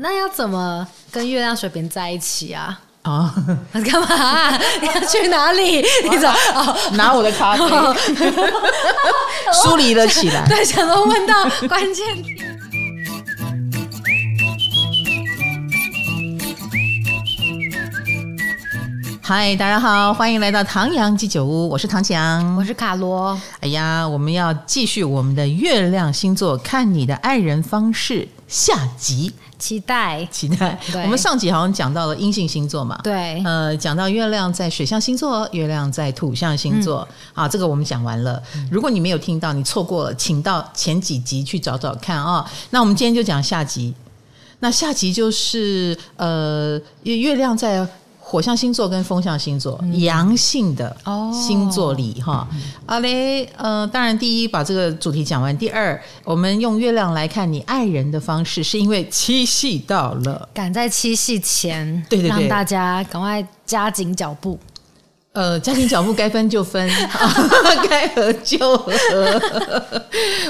那要怎么跟月亮水瓶在一起啊？啊，干嘛、啊？你要去哪里？你走，拿我的咖啡，梳理了起来。对，想说问到关键。嗨，大家好，欢迎来到唐阳鸡酒屋，我是唐强，我是卡罗。哎呀，我们要继续我们的月亮星座看你的爱人方式下集，期待期待。我们上集好像讲到了阴性星座嘛，对，呃，讲到月亮在水象星座，月亮在土象星座，啊、嗯，这个我们讲完了。如果你没有听到，你错过了，请到前几集去找找看啊、哦。那我们今天就讲下集，那下集就是呃，月亮在。火象星座跟风象星座，阳、嗯、性的星座里哈，阿雷、哦，呃，当然第一把这个主题讲完，第二，我们用月亮来看你爱人的方式，是因为七夕到了，赶在七夕前，对对对，让大家赶快加紧脚步。呃，家庭脚步该分就分，该合就合。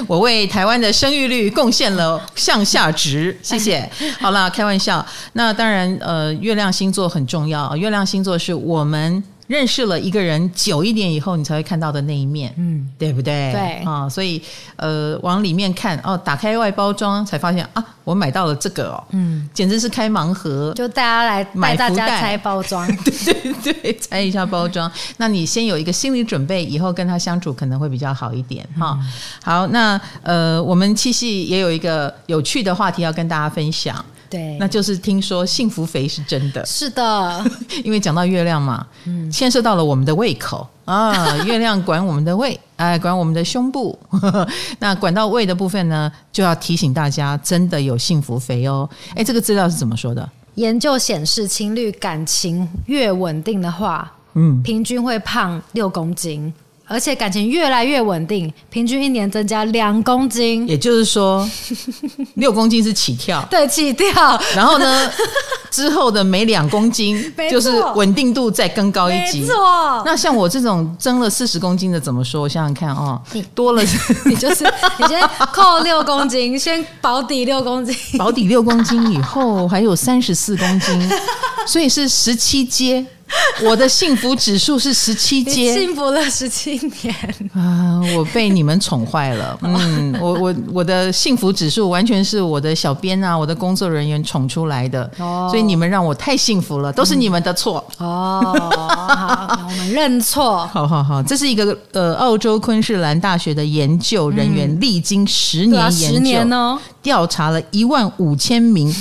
我为台湾的生育率贡献了向下值，谢谢。好了，开玩笑。那当然，呃，月亮星座很重要。月亮星座是我们。认识了一个人久一点以后，你才会看到的那一面，嗯，对不对？对啊，所以呃，往里面看哦，打开外包装才发现啊，我买到了这个哦，嗯，简直是开盲盒，就大家来带大家拆包装，对对对，拆一下包装。那你先有一个心理准备，以后跟他相处可能会比较好一点哈。嗯、好，那呃，我们七夕也有一个有趣的话题要跟大家分享。对，那就是听说幸福肥是真的，是的，因为讲到月亮嘛，嗯，牵涉到了我们的胃口。啊，月亮管我们的胃，哎，管我们的胸部，那管到胃的部分呢，就要提醒大家，真的有幸福肥哦。哎，这个资料是怎么说的？研究显示，情侣感情越稳定的话，嗯，平均会胖六公斤。而且感情越来越稳定，平均一年增加两公斤，也就是说，六公斤是起跳，对，起跳。然后呢，之后的每两公斤就是稳定度再更高一级。没错。那像我这种增了四十公斤的怎么说？我想想看哦，多了，你就是你先扣六公斤，先保底六公斤，保底六公斤以后还有三十四公斤，所以是十七阶。我的幸福指数是十七阶，幸福了十七年啊！我被你们宠坏了，嗯，我我我的幸福指数完全是我的小编啊，我的工作人员宠出来的，哦，所以你们让我太幸福了，都是你们的错，嗯，哦。好，我们认错。好好好，这是一个呃，澳洲昆士兰大学的研究人员历经十年研究，嗯，十年哦，调查了一万五千名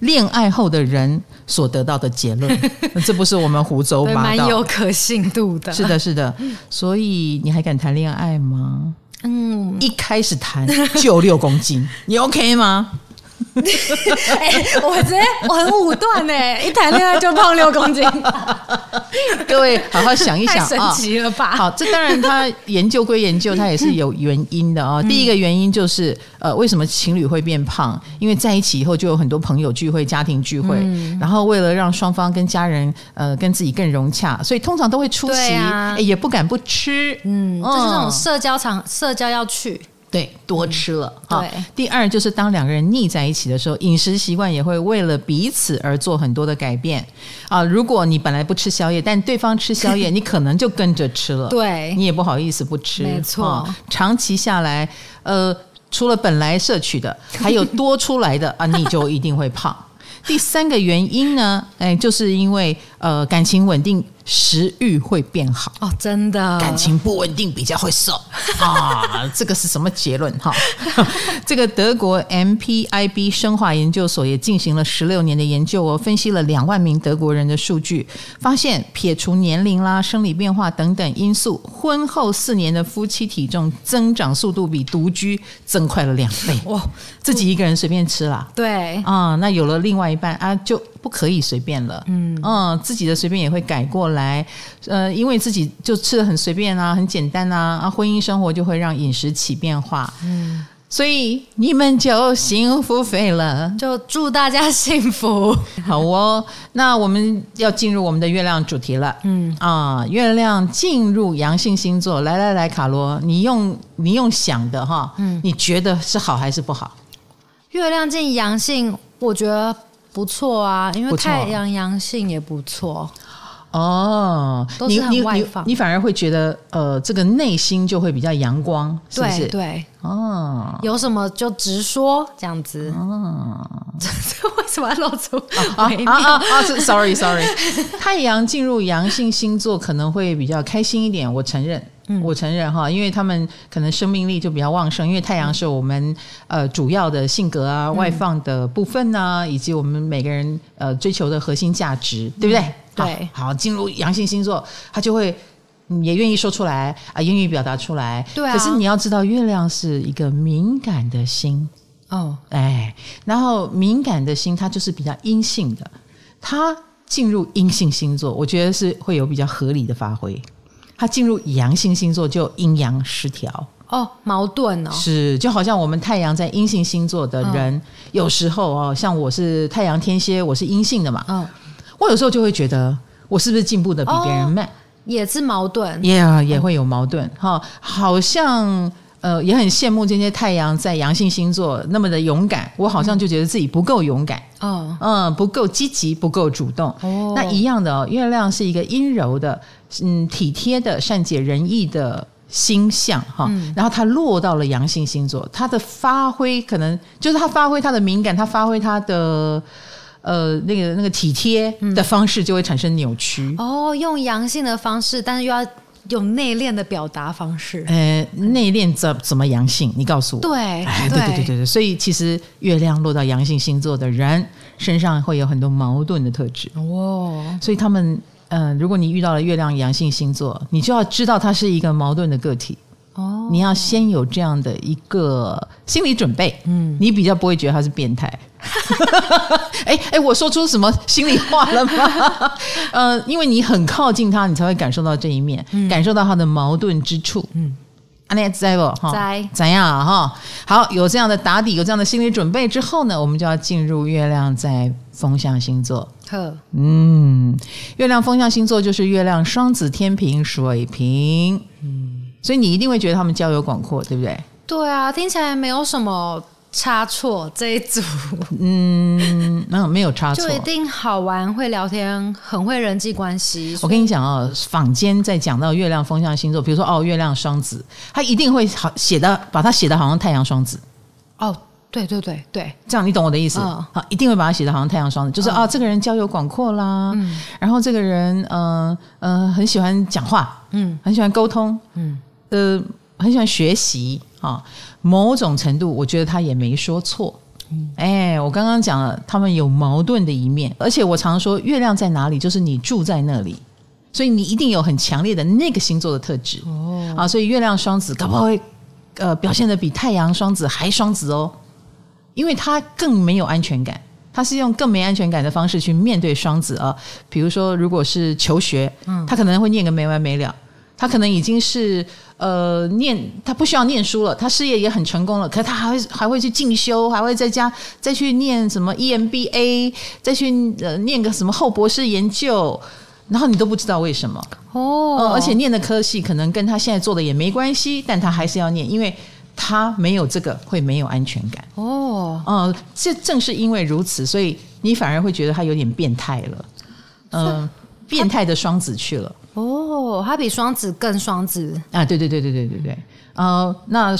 恋爱后的人。所得到的结论，这不是我们胡诌八道，蛮有可信度的。是的，是的，所以你还敢谈恋爱吗？嗯，一开始谈就六公斤，你 OK 吗？哎、欸，我觉得我很武断哎，一谈恋爱就胖六公斤。各位好好想一想，太神奇了吧？哦、好，这当然他研究归研究，他也是有原因的啊、哦。第一个原因就是呃，为什么情侣会变胖？因为在一起以后就有很多朋友聚会、家庭聚会，嗯、然后为了让双方跟家人呃跟自己更融洽，所以通常都会出席，啊、也不敢不吃。嗯，就是这种社交场、社交要去。对，多吃了。嗯、对，第二就是当两个人腻在一起的时候，饮食习惯也会为了彼此而做很多的改变啊。如果你本来不吃宵夜，但对方吃宵夜，你可能就跟着吃了。对，你也不好意思不吃。没错、啊，长期下来，呃，除了本来摄取的，还有多出来的啊，你就一定会胖。第三个原因呢，哎，就是因为呃感情稳定，食欲会变好哦，真的。感情不稳定比较会瘦 啊，这个是什么结论哈？这个德国 MPIB 生化研究所也进行了十六年的研究哦，分析了两万名德国人的数据，发现撇除年龄啦、生理变化等等因素，婚后四年的夫妻体重增长速度比独居增快了两倍哇！自己一个人随便吃啦，对啊，那有了另外一半啊就。不可以随便了，嗯。嗯，自己的随便也会改过来，呃，因为自己就吃的很随便啊，很简单啊，啊，婚姻生活就会让饮食起变化，嗯，所以你们就幸福肥了，就祝大家幸福，好哦。那我们要进入我们的月亮主题了，嗯。啊，月亮进入阳性星座，来来来，卡罗，你用你用想的哈，嗯，你觉得是好还是不好？月亮进阳性，我觉得。不错啊，因为太阳阳性也不错。哦，你你你你反而会觉得呃，这个内心就会比较阳光，是不是？对对哦，有什么就直说这样子。哦，这为什么要露出啊啊啊？Sorry Sorry，太阳进入阳性星座可能会比较开心一点，我承认，嗯、我承认哈，因为他们可能生命力就比较旺盛，因为太阳是我们呃主要的性格啊、外放的部分啊，嗯、以及我们每个人呃追求的核心价值，对不对？嗯对，好，进入阳性星座，他就会也愿意说出来啊，愿意表达出来。对啊。可是你要知道，月亮是一个敏感的心哦，哎，然后敏感的心，它就是比较阴性的。它进入阴性星座，我觉得是会有比较合理的发挥。它进入阳性星座就阴阳失调哦，矛盾哦。是，就好像我们太阳在阴性星座的人，哦、有时候哦，像我是太阳天蝎，我是阴性的嘛，嗯、哦。我有时候就会觉得，我是不是进步的比别人慢？哦，也是矛盾，也、yeah, 也会有矛盾哈。好像呃，也很羡慕这些太阳在阳性星座那么的勇敢，我好像就觉得自己不够勇敢，嗯嗯，不够积极，不够主动。哦，那一样的哦，月亮是一个阴柔的，嗯，体贴的，善解人意的星象哈。嗯，然后它落到了阳性星座，它的发挥可能就是它发挥它的敏感，它发挥它的。呃，那个那个体贴的方式就会产生扭曲。嗯、哦，用阳性的方式，但是又要用内敛的表达方式。呃，内敛怎怎么阳性？你告诉我。对，哎，对对对对对。所以其实月亮落到阳性星座的人身上会有很多矛盾的特质。哦，所以他们，呃，如果你遇到了月亮阳性星座，你就要知道它是一个矛盾的个体。哦，你要先有这样的一个心理准备。嗯，你比较不会觉得他是变态。哎哎，我说出什么心里话了吗？呃，因为你很靠近他，你才会感受到这一面，嗯、感受到他的矛盾之处。嗯，阿念在不？哈，在怎样哈？好，有这样的打底，有这样的心理准备之后呢，我们就要进入月亮在风象星座。呵，嗯，月亮风象星座就是月亮双子、天平、水瓶。嗯，所以你一定会觉得他们交友广阔，对不对？对啊，听起来没有什么。差错这一组，嗯，没有没有差错，就一定好玩，会聊天，很会人际关系。我跟你讲哦，坊间在讲到月亮风象星座，比如说哦，月亮双子，他一定会好写的，把它写的好像太阳双子。哦，对对对对，这样你懂我的意思？好、哦，一定会把它写的好像太阳双子，就是啊、这个人交友广阔啦，嗯，然后这个人嗯嗯、呃呃、很喜欢讲话，嗯，很喜欢沟通，嗯，呃，很喜欢学习啊。哦某种程度，我觉得他也没说错。嗯，哎，我刚刚讲了，他们有矛盾的一面，而且我常说，月亮在哪里，就是你住在那里，所以你一定有很强烈的那个星座的特质。哦，啊，所以月亮双子搞不好会呃表现得比太阳双子还双子哦，因为他更没有安全感，他是用更没安全感的方式去面对双子啊。比如说，如果是求学，嗯，他可能会念个没完没了。他可能已经是呃念，他不需要念书了，他事业也很成功了，可是他还会还会去进修，还会在家再去念什么 EMBA，再去呃念个什么后博士研究，然后你都不知道为什么哦、呃，而且念的科系可能跟他现在做的也没关系，但他还是要念，因为他没有这个会没有安全感。哦，嗯、呃，这正是因为如此，所以你反而会觉得他有点变态了，嗯、呃，变态的双子去了。哦，他比双子更双子。啊！对对对对对对对，呃，那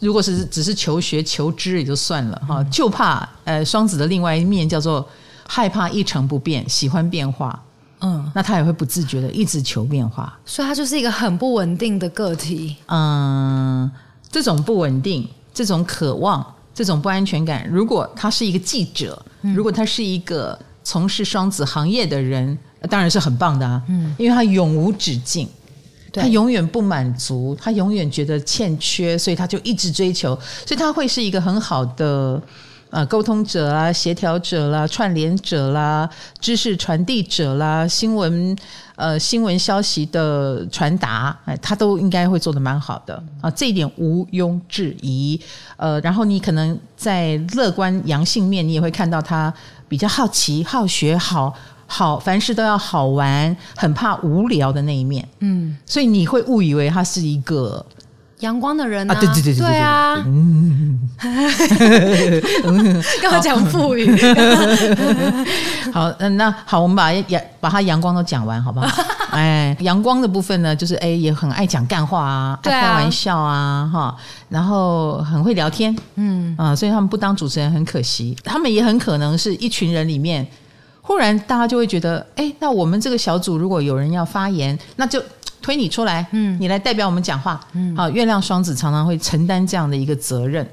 如果是只是求学求知也就算了哈，嗯、就怕呃双子的另外一面叫做害怕一成不变，喜欢变化，嗯，那他也会不自觉的一直求变化，所以他就是一个很不稳定的个体。嗯，这种不稳定，这种渴望，这种不安全感，如果他是一个记者，嗯、如果他是一个从事双子行业的人。当然是很棒的啊，嗯，因为他永无止境，他永远不满足，他永远觉得欠缺，所以他就一直追求，所以他会是一个很好的呃沟通者啦、协调者啦、串联者啦、知识传递者啦、新闻呃新闻消息的传达，哎，他都应该会做的蛮好的啊，这一点毋庸置疑。呃，然后你可能在乐观阳性面，你也会看到他比较好奇、好学、好。好，凡事都要好玩，很怕无聊的那一面，嗯，所以你会误以为他是一个阳光的人啊，对对对对对啊，嗯，跟我讲腹语。好，嗯，那好，我们把阳把他阳光都讲完，好不好？哎，阳光的部分呢，就是哎，也很爱讲干话啊，爱开玩笑啊，哈，然后很会聊天，嗯啊，所以他们不当主持人很可惜，他们也很可能是一群人里面，忽然大家就会觉得，哎，那我们这个小组如果有人要发言，那就。推你出来，嗯，你来代表我们讲话，嗯，好，月亮双子常常会承担这样的一个责任。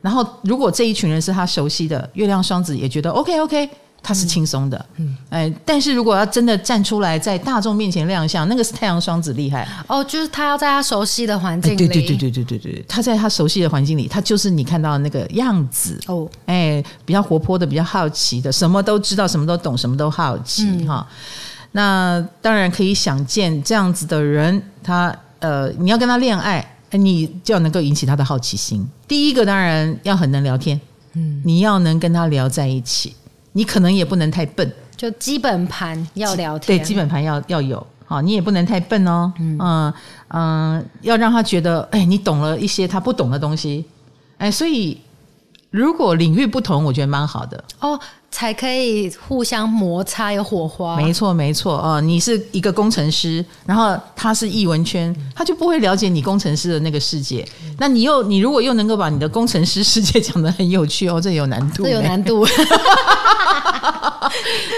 然后，如果这一群人是他熟悉的，月亮双子也觉得 OK OK，他是轻松的，嗯，哎，但是如果要真的站出来在大众面前亮相，那个是太阳双子厉害。哦，就是他要在他熟悉的环境里，对对对对对对对，他在他熟悉的环境里，他就是你看到的那个样子。哦，哎，比较活泼的，比较好奇的，什么都知道，什么都懂，什么都好奇哈。那当然可以想见，这样子的人，他呃，你要跟他恋爱，你就要能够引起他的好奇心。第一个当然要很能聊天，嗯，你要能跟他聊在一起，你可能也不能太笨，就基本盘要聊天，对，基本盘要要有，好，你也不能太笨哦，嗯。嗯、呃，要让他觉得，哎，你懂了一些他不懂的东西，哎，所以如果领域不同，我觉得蛮好的。哦。才可以互相摩擦有火花。没错，没错啊！你是一个工程师，然后他是译文圈，他就不会了解你工程师的那个世界。那你又，你如果又能够把你的工程师世界讲得很有趣哦，这有难度，这有难度。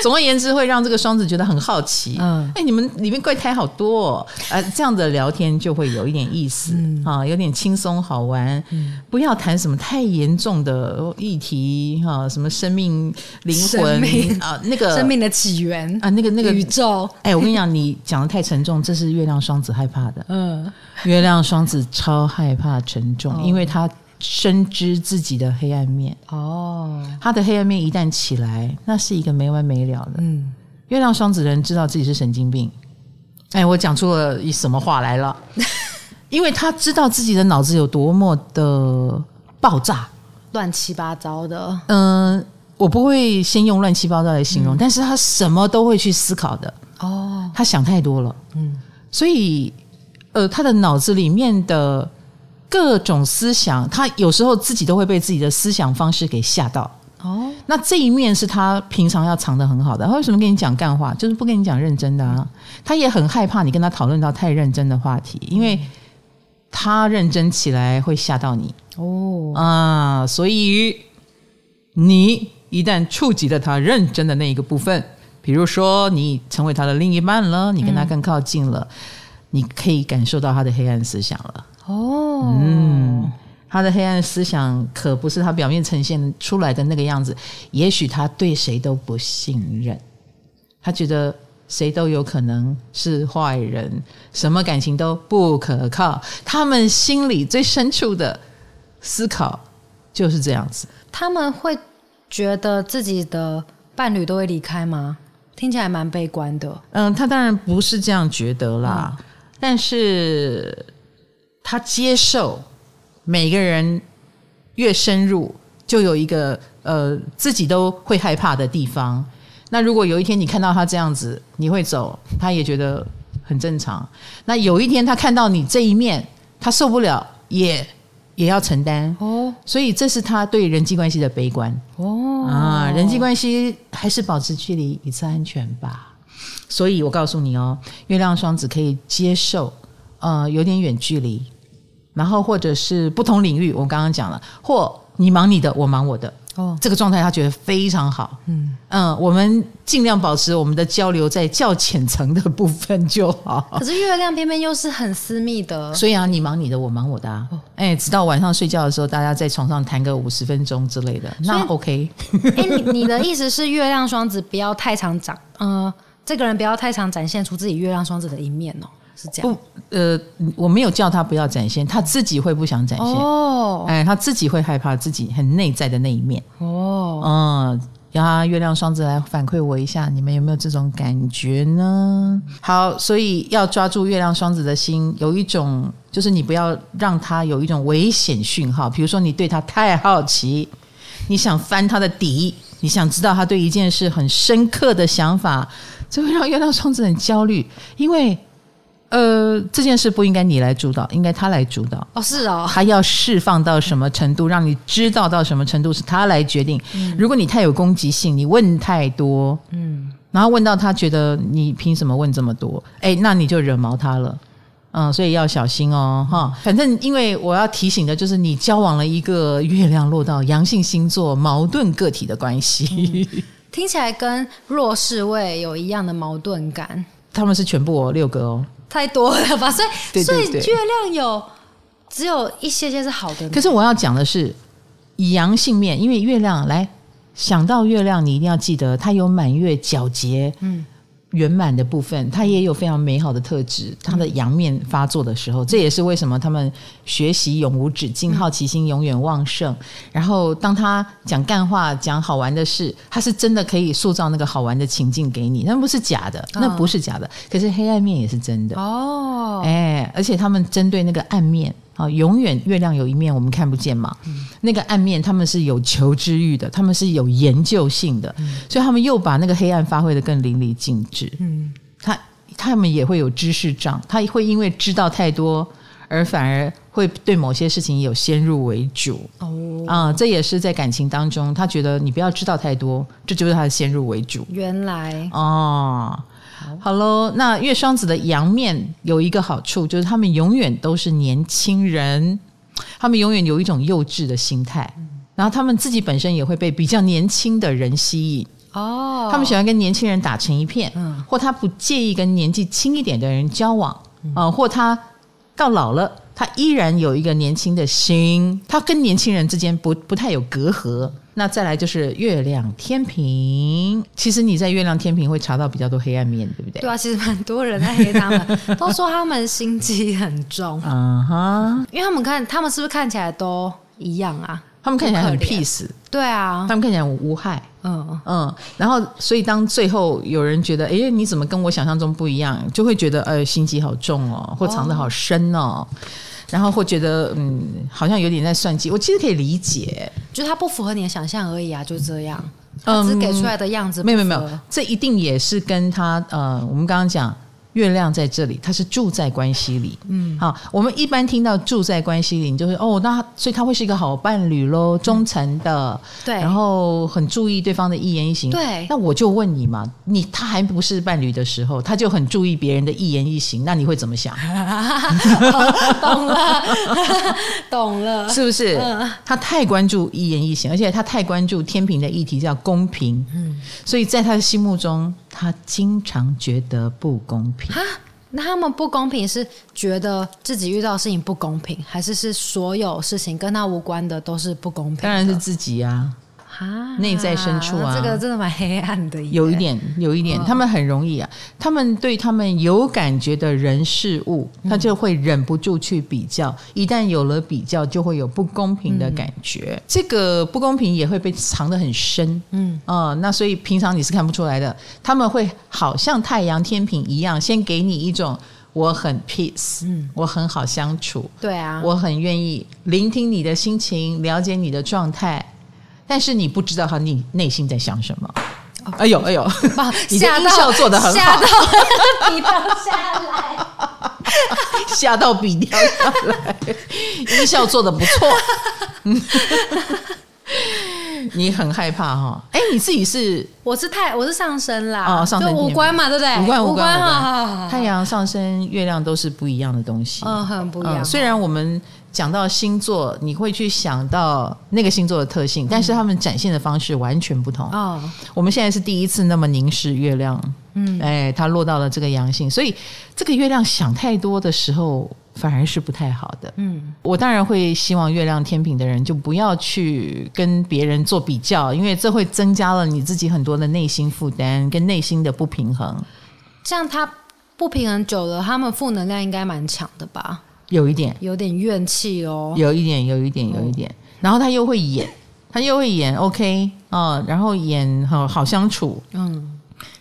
总而言之，会让这个双子觉得很好奇。嗯，哎，你们里面怪胎好多哦，呃，这样的聊天就会有一点意思啊，有点轻松好玩。嗯不要谈什么太严重的议题哈，什么生命。灵魂命啊，那个生命的起源啊，那个那个宇宙。哎，我跟你讲，你讲的太沉重，这是月亮双子害怕的。嗯，月亮双子超害怕沉重，哦、因为他深知自己的黑暗面。哦，他的黑暗面一旦起来，那是一个没完没了的。嗯，月亮双子人知道自己是神经病。哎，我讲出了一什么话来了？因为他知道自己的脑子有多么的爆炸，乱七八糟的。嗯。我不会先用乱七八糟来形容，嗯、但是他什么都会去思考的。哦，他想太多了。嗯，所以，呃，他的脑子里面的各种思想，他有时候自己都会被自己的思想方式给吓到。哦，那这一面是他平常要藏得很好的。他为什么跟你讲干话？就是不跟你讲认真的啊。他也很害怕你跟他讨论到太认真的话题，因为他认真起来会吓到你。哦，啊，所以你。一旦触及了他认真的那一个部分，比如说你成为他的另一半了，你跟他更靠近了，嗯、你可以感受到他的黑暗思想了。哦，嗯，他的黑暗思想可不是他表面呈现出来的那个样子。也许他对谁都不信任，他觉得谁都有可能是坏人，什么感情都不可靠。他们心里最深处的思考就是这样子。他们会。觉得自己的伴侣都会离开吗？听起来蛮悲观的。嗯，他当然不是这样觉得啦，嗯、但是他接受每个人越深入，就有一个呃自己都会害怕的地方。那如果有一天你看到他这样子，你会走，他也觉得很正常。那有一天他看到你这一面，他受不了，也。也要承担哦，所以这是他对人际关系的悲观哦啊，人际关系还是保持距离，以次安全吧。所以我告诉你哦，月亮双子可以接受呃有点远距离，然后或者是不同领域，我刚刚讲了，或你忙你的，我忙我的。哦，这个状态他觉得非常好。嗯嗯，我们尽量保持我们的交流在较浅层的部分就好。可是月亮偏偏又是很私密的，所以啊，你忙你的，我忙我的啊。哎，直到晚上睡觉的时候，大家在床上谈个五十分钟之类的，那 OK。哎，你你的意思是月亮双子不要太常展，呃，这个人不要太常展现出自己月亮双子的一面哦。是这样不，呃，我没有叫他不要展现，他自己会不想展现。哦，哎，他自己会害怕自己很内在的那一面。哦，嗯，让月亮双子来反馈我一下，你们有没有这种感觉呢？好，所以要抓住月亮双子的心，有一种就是你不要让他有一种危险讯号，比如说你对他太好奇，你想翻他的底，你想知道他对一件事很深刻的想法，这会让月亮双子很焦虑，因为。呃，这件事不应该你来主导，应该他来主导。哦，是哦，他要释放到什么程度，让你知道到什么程度是他来决定。嗯、如果你太有攻击性，你问太多，嗯，然后问到他觉得你凭什么问这么多？哎，那你就惹毛他了。嗯，所以要小心哦，哈。反正因为我要提醒的就是，你交往了一个月亮落到阳性星座矛盾个体的关系，嗯、听起来跟弱势位有一样的矛盾感。他们是全部哦，六个哦，太多了吧？所以，对对对，所以月亮有只有一些些是好的。可是我要讲的是以阳性面，因为月亮来想到月亮，你一定要记得它有满月皎洁，嗯。圆满的部分，它也有非常美好的特质。它的阳面发作的时候，这也是为什么他们学习永无止境，好奇心永远旺盛。然后，当他讲干话、讲好玩的事，他是真的可以塑造那个好玩的情境给你，那不是假的，那不是假的。可是黑暗面也是真的哦，哎，而且他们针对那个暗面。啊，永远月亮有一面我们看不见嘛，嗯、那个暗面他们是有求知欲的，他们是有研究性的，嗯、所以他们又把那个黑暗发挥得更淋漓尽致。嗯，他他们也会有知识障，他会因为知道太多而反而会对某些事情有先入为主。哦，啊，这也是在感情当中，他觉得你不要知道太多，这就是他的先入为主。原来哦。好。喽，那月双子的阳面有一个好处，就是他们永远都是年轻人，他们永远有一种幼稚的心态，然后他们自己本身也会被比较年轻的人吸引。哦，他们喜欢跟年轻人打成一片，嗯，或他不介意跟年纪轻一点的人交往，啊，或他到老了，他依然有一个年轻的心，他跟年轻人之间不不太有隔阂。那再来就是月亮天平，其实你在月亮天平会查到比较多黑暗面，对不对？对啊，其实蛮多人在黑他们，都说他们心机很重。嗯哼，因为他们看他们是不是看起来都一样啊？他们看起来很 peace，对啊，他们看起来很无害。嗯嗯，然后所以当最后有人觉得，哎，你怎么跟我想象中不一样？就会觉得，呃，心机好重哦，或藏得好深哦。哦然后会觉得，嗯，好像有点在算计。我其实可以理解，就是他不符合你的想象而已啊，就这样。嗯，只给出来的样子，没有没有没有，这一定也是跟他，呃，我们刚刚讲。月亮在这里，他是住在关系里。嗯，好，我们一般听到住在关系里，你就会哦，那所以他会是一个好伴侣喽，忠诚的，嗯、对，然后很注意对方的一言一行。对，那我就问你嘛，你他还不是伴侣的时候，他就很注意别人的一言一行，那你会怎么想？懂了，懂了，是不是？他太关注一言一行，而且他太关注天平的议题叫公平。嗯，所以在他的心目中。他经常觉得不公平。那他们不公平是觉得自己遇到的事情不公平，还是是所有事情跟他无关的都是不公平？当然是自己啊。啊，内在深处啊，这个真的蛮黑暗的。有一点，有一点，他们很容易啊。他们对他们有感觉的人事物，他就会忍不住去比较。一旦有了比较，就会有不公平的感觉。这个不公平也会被藏得很深。嗯，哦，那所以平常你是看不出来的。他们会好像太阳天平一样，先给你一种我很 peace，嗯，我很好相处。对啊，我很愿意聆听你的心情，了解你的状态。但是你不知道他内内心在想什么。哎呦哎呦，你的音效做的很好，吓到笔掉下来，吓到笔掉下来，音效做的不错。你很害怕哈？哎，你自己是？我是太，我是上升啦。哦，上升五官嘛，对不对？五官五官，哈太阳上升月亮都是不一样的东西。嗯，很不一样。虽然我们。讲到星座，你会去想到那个星座的特性，但是他们展现的方式完全不同。哦，我们现在是第一次那么凝视月亮，嗯，哎，它落到了这个阳性，所以这个月亮想太多的时候，反而是不太好的。嗯，我当然会希望月亮天平的人就不要去跟别人做比较，因为这会增加了你自己很多的内心负担跟内心的不平衡。这样他不平衡久了，他们负能量应该蛮强的吧？有一点，有点怨气哦。有一点，有一点，有一点。然后他又会演，他又会演，OK 啊，然后演好好相处，嗯，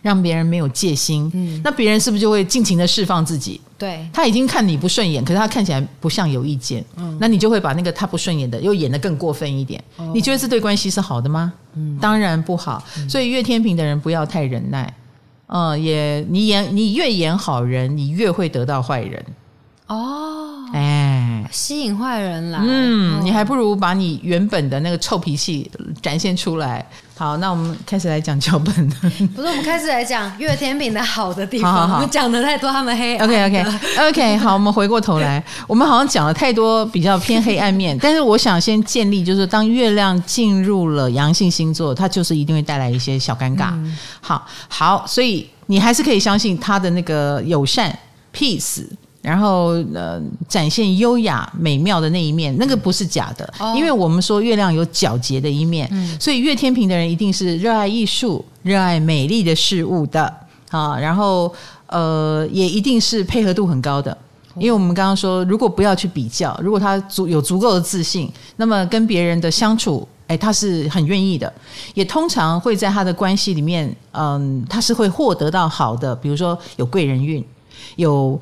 让别人没有戒心，嗯，那别人是不是就会尽情的释放自己？对，他已经看你不顺眼，可是他看起来不像有意见，嗯，那你就会把那个他不顺眼的又演得更过分一点。你觉得这对关系是好的吗？嗯，当然不好。所以月天平的人不要太忍耐。嗯，也你演你越演好人，你越会得到坏人。哦，哎，吸引坏人来，嗯，哦、你还不如把你原本的那个臭脾气展现出来。好，那我们开始来讲脚本。不是，我们开始来讲月天秤的好的地方。好好好，我们讲的太多，他们黑。OK OK OK，好，我们回过头来，我们好像讲了太多比较偏黑暗面，但是我想先建立，就是当月亮进入了阳性星座，它就是一定会带来一些小尴尬。嗯、好好，所以你还是可以相信他的那个友善 peace。然后呃，展现优雅美妙的那一面，那个不是假的，哦、因为我们说月亮有皎洁的一面，嗯、所以月天平的人一定是热爱艺术、热爱美丽的事物的啊。然后呃，也一定是配合度很高的，因为我们刚刚说，如果不要去比较，如果他足有足够的自信，那么跟别人的相处，哎，他是很愿意的，也通常会在他的关系里面，嗯，他是会获得到好的，比如说有贵人运，有。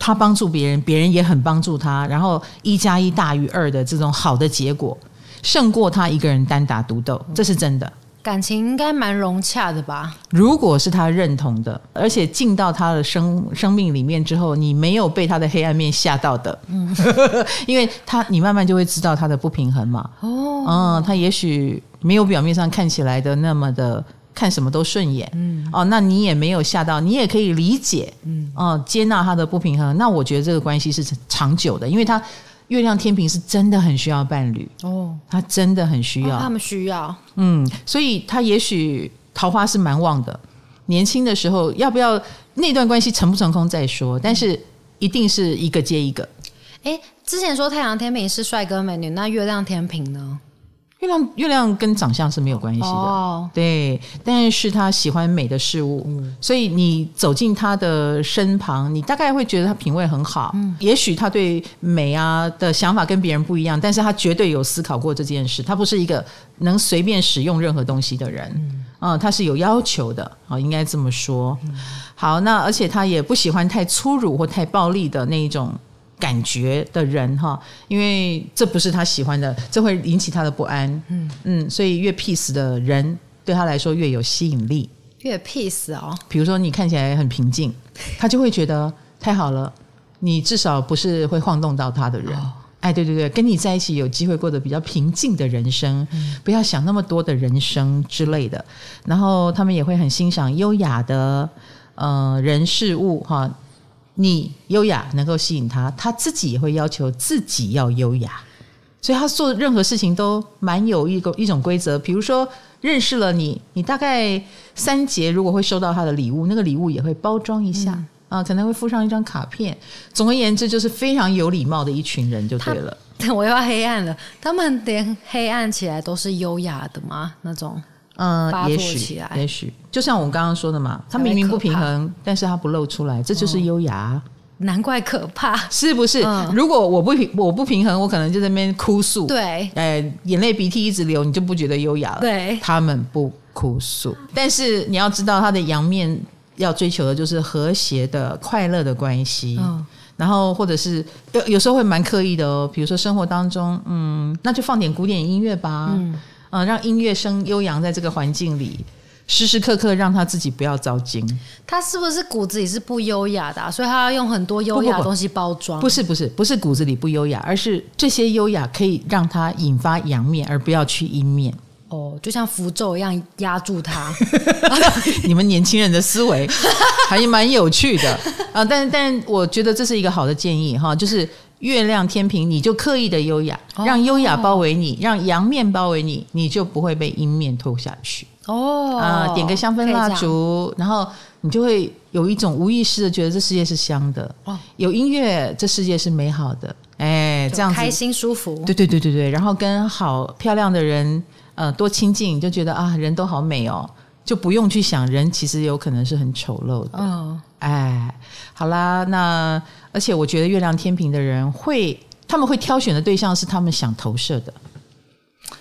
他帮助别人，别人也很帮助他，然后一加一大于二的这种好的结果，胜过他一个人单打独斗，这是真的。感情应该蛮融洽的吧？如果是他认同的，而且进到他的生生命里面之后，你没有被他的黑暗面吓到的，嗯，因为他你慢慢就会知道他的不平衡嘛。哦，嗯，他也许没有表面上看起来的那么的。看什么都顺眼，嗯，哦，那你也没有吓到，你也可以理解，嗯，哦，接纳他的不平衡。那我觉得这个关系是长久的，因为他月亮天平是真的很需要伴侣哦，他真的很需要，哦，他们需要，嗯，所以他也许桃花是蛮旺的。年轻的时候要不要那段关系成不成功再说，但是一定是一个接一个。哎，之前说太阳天平是帅哥美女，那月亮天平呢？月亮月亮跟长相是没有关系的，哦、对，但是他喜欢美的事物，嗯、所以你走进他的身旁，你大概会觉得他品味很好。嗯、也许他对美啊的想法跟别人不一样，但是他绝对有思考过这件事。他不是一个能随便使用任何东西的人，嗯，嗯，他是有要求的啊，应该这么说。嗯、好，那而且他也不喜欢太粗鲁或太暴力的那一种。感觉的人哈，因为这不是他喜欢的，这会引起他的不安。嗯嗯，所以越 peace 的人对他来说越有吸引力。越 peace 哦，比如说你看起来很平静，他就会觉得太好了。你至少不是会晃动到他的人。哦、哎，对对对，跟你在一起有机会过得比较平静的人生，嗯、不要想那么多的人生之类的。然后他们也会很欣赏优雅的呃人事物哈。你优雅能够吸引他，他自己也会要求自己要优雅，所以他做任何事情都蛮有一个一种规则。比如说认识了你，你大概三节如果会收到他的礼物，那个礼物也会包装一下、嗯、啊，可能会附上一张卡片。总而言之，就是非常有礼貌的一群人就对了。我又要黑暗了，他们连黑暗起来都是优雅的吗？那种？嗯，也许，也许，就像我刚刚说的嘛，他明明不平衡，但是他不露出来，这就是优雅。哦，难怪可怕，是不是？嗯，如果我不平，我不平衡，我可能就在那边哭诉，对，哎，眼泪鼻涕一直流，你就不觉得优雅了。对，他们不哭诉，但是你要知道，他的阳面要追求的就是和谐的、快乐的关系。嗯，然后或者是有有时候会蛮刻意的哦，比如说生活当中，嗯，那就放点古典音乐吧。嗯。嗯，让音乐声悠扬在这个环境里，时时刻刻让他自己不要遭惊。他是不是骨子里是不优雅的啊？所以他要用很多优雅的东西包装？不是不是不是骨子里不优雅，而是这些优雅可以让他引发阳面，而不要去阴面。哦，就像符咒一样压住他。你们年轻人的思维还蛮有趣的啊！但但我觉得这是一个好的建议哈，就是。月亮天平，你就刻意的优雅，让优雅包围你，让阳面包围你，你就不会被阴面拖下去。哦，啊、呃，点个香氛蜡烛，然后你就会有一种无意识的觉得这世界是香的。哦，有音乐，这世界是美好的。哎，这样子开心舒服。对对对对对，然后跟好漂亮的人，呃，多亲近，就觉得啊，人都好美哦，就不用去想人其实有可能是很丑陋的。哦，哎，好啦，那。而且我觉得月亮天平的人会，他们会挑选的对象是他们想投射的，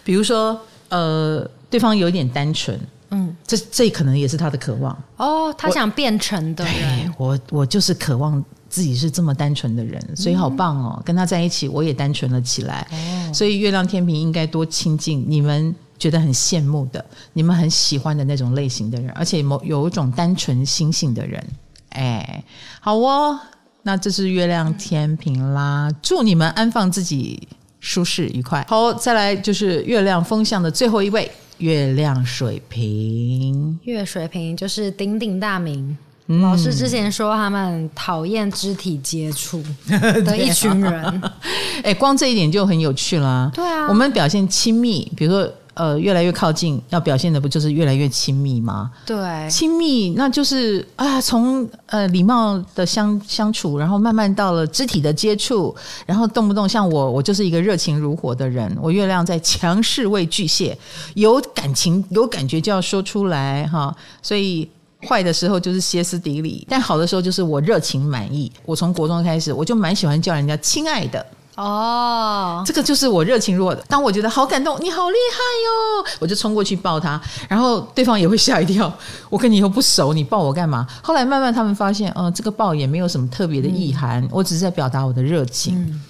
比如说，呃，对方有点单纯，嗯，这这可能也是他的渴望。哦，他想变成的人，我我就是渴望自己是这么单纯的人，所以好棒哦，嗯、跟他在一起我也单纯了起来。哦，所以月亮天平应该多亲近，你们觉得很羡慕的，你们很喜欢的那种类型的人，而且某有一种单纯心性的人。哎，好哦，那这是月亮天平啦，祝你们安放自己，舒适愉快。好，再来就是月亮风向的最后一位，月亮水瓶。月水瓶就是鼎鼎大名。嗯、老师之前说他们讨厌肢体接触 的一群人。哎、啊，光这一点就很有趣了、啊。对啊，我们表现亲密，比如说。呃，越来越靠近，要表现的不就是越来越亲密吗？对，亲密那就是啊，从呃礼貌的相相处，然后慢慢到了肢体的接触，然后动不动像我，我就是一个热情如火的人。我月亮在强势为巨蟹，有感情 有感觉就要说出来哈。所以坏的时候就是歇斯底里，但好的时候就是我热情满意。我从国中开始，我就蛮喜欢叫人家亲爱的。哦，这个就是我热情弱的。当我觉得好感动，你好厉害哟，我就冲过去抱他，然后对方也会吓一跳。我跟你又不熟，你抱我干嘛？后来慢慢他们发现，嗯、呃，这个抱也没有什么特别的意涵，嗯、我只是在表达我的热情。嗯、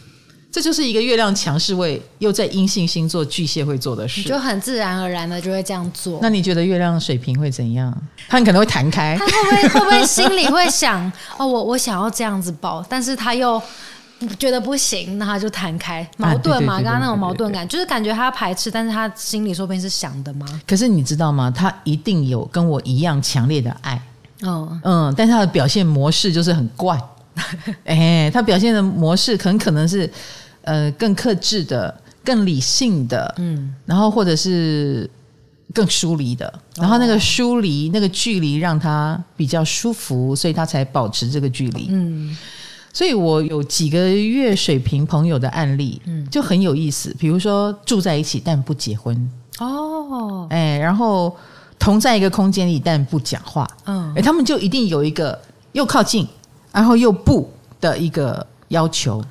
这就是一个月亮强势位又在阴性星座巨蟹会做的事，就很自然而然的就会这样做。那你觉得月亮水瓶会怎样？他很可能会弹开，他会不会会不会心里会想，哦，我我想要这样子抱，但是他又。觉得不行，那他就弹开，矛盾嘛？刚刚那种矛盾感，就是感觉他排斥，但是他心里说不定是想的吗？可是你知道吗？他一定有跟我一样强烈的爱，哦嗯，但是他的表现模式就是很怪，哎，他表现的模式很可能是呃更克制的、更理性的，嗯，然后或者是更疏离的，然后那个疏离、那个距离让他比较舒服，所以他才保持这个距离，嗯。所以我有几个月水瓶朋友的案例，嗯，就很有意思。比如说住在一起但不结婚哦，哎，然后同在一个空间里但不讲话，嗯，哎，他们就一定有一个又靠近然后又不的一个要求。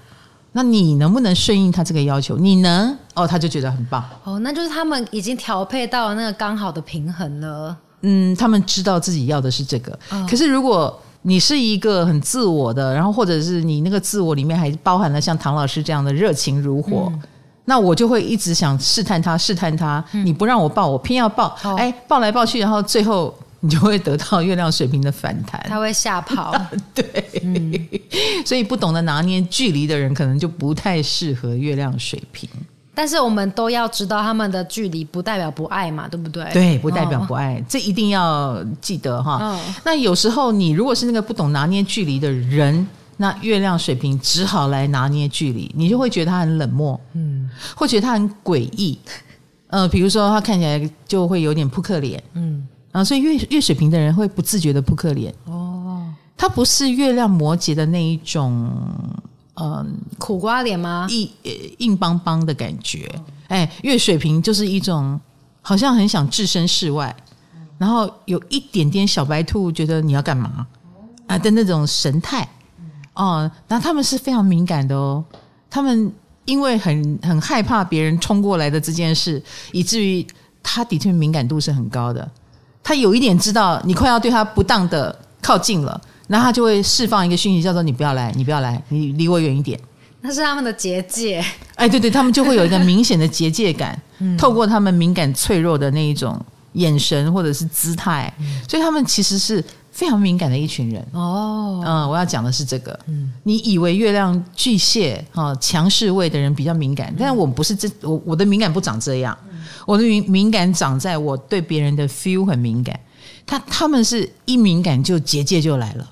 那你能不能顺应他这个要求？你能哦，他就觉得很棒哦。那就是他们已经调配到那个刚好的平衡了。嗯，他们知道自己要的是这个。哦，可是如果你是一个很自我的，然后或者是你那个自我里面还包含了像唐老师这样的热情如火，嗯、那我就会一直想试探他，试探他。嗯、你不让我抱，我偏要抱，哎、哦，抱来抱去，然后最后你就会得到月亮水瓶的反弹，他会吓跑。对，嗯、所以不懂得拿捏距离的人，可能就不太适合月亮水瓶。但是我们都要知道，他们的距离不代表不爱嘛，对不对？对，不代表不爱，哦、这一定要记得哈。哦、那有时候你如果是那个不懂拿捏距离的人，那月亮水瓶只好来拿捏距离，你就会觉得他很冷漠，嗯，会觉得他很诡异，呃，比如说他看起来就会有点扑克脸，嗯，啊，所以月月水瓶的人会不自觉的扑克脸，哦，他不是月亮摩羯的那一种。嗯，苦瓜脸吗？硬硬邦邦的感觉，哎，月水瓶就是一种好像很想置身事外，然后有一点点小白兔觉得你要干嘛啊的那种神态哦。那他们是非常敏感的哦，他们因为很很害怕别人冲过来的这件事，以至于他的确敏感度是很高的。他有一点知道你快要对他不当的靠近了。然后他就会释放一个讯息，叫做“你不要来，你不要来，你离我远一点。”那是他们的结界。哎，对对，他们就会有一个明显的结界感，嗯、透过他们敏感脆弱的那一种眼神或者是姿态，嗯、所以他们其实是非常敏感的一群人。哦，嗯，我要讲的是这个。嗯，你以为月亮巨蟹哈强势位的人比较敏感，但我不是这，我我的敏感不长这样，嗯、我的敏敏感长在我对别人的 feel 很敏感，他他们是一敏感就结界就来了。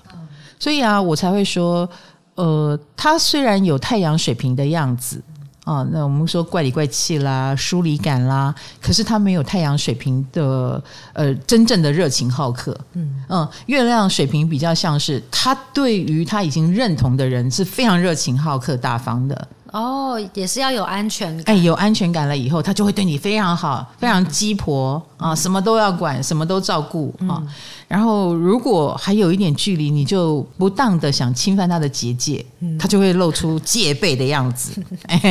所以啊，我才会说，呃，他虽然有太阳水平的样子啊，那我们说怪里怪气啦、疏离感啦，可是他没有太阳水平的呃真正的热情好客。嗯嗯，月亮水平比较像是他对于他已经认同的人是非常热情好客、大方的。哦，也是要有安全感。哎，有安全感了以后，他就会对你非常好，非常鸡婆啊，什么都要管，什么都照顾啊。然后，如果还有一点距离，你就不当的想侵犯他的结界，他就会露出戒备的样子，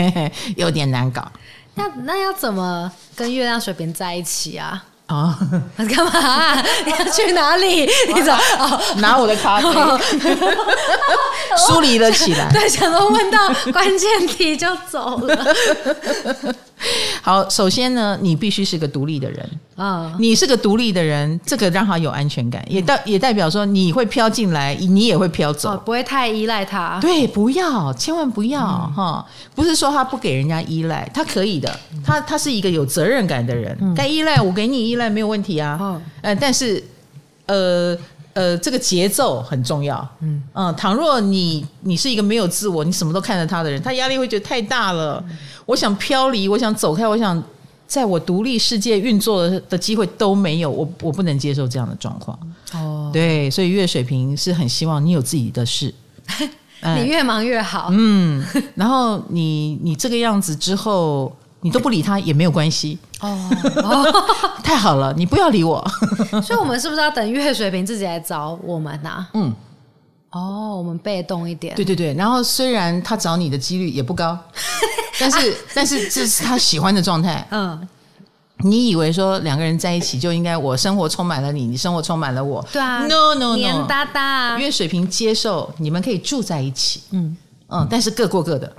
有点难搞。那那要怎么跟月亮水瓶在一起啊？啊，干嘛、啊？你要去哪里？你走？哦，拿我的咖啡，疏离了起来。对，想说问到关键题就走了。好，首先呢，你必须是个独立的人啊。你是个独立的人，这个让他有安全感，也代也代表说你会飘进来，你也会飘走，不会太依赖他。对，不要，千万不要哈！不是说他不给人家依赖，他可以的，他他是一个有责任感的人，该依赖我给你依赖没有问题啊。呃，但是呃。呃，这个节奏很重要。嗯嗯，倘若你你是一个没有自我，你什么都看着他的人，他压力会觉得太大了。嗯、我想飘离，我想走开，我想在我独立世界运作的的机会都没有，我我不能接受这样的状况。哦，对，所以月水瓶是很希望你有自己的事，你越忙越好。嗯，然后你你这个样子之后。你都不理他也没有关系哦，太好了，你不要理我。所以，我们是不是要等月水瓶自己来找我们呢、啊？嗯，哦，我们被动一点。对对对，然后虽然他找你的几率也不高，但是、啊、但是这是他喜欢的状态。嗯，你以为说两个人在一起就应该我生活充满了你，你生活充满了我？对啊，no no no，黏哒哒。月水瓶接受你们可以住在一起，嗯嗯，但是各过各的。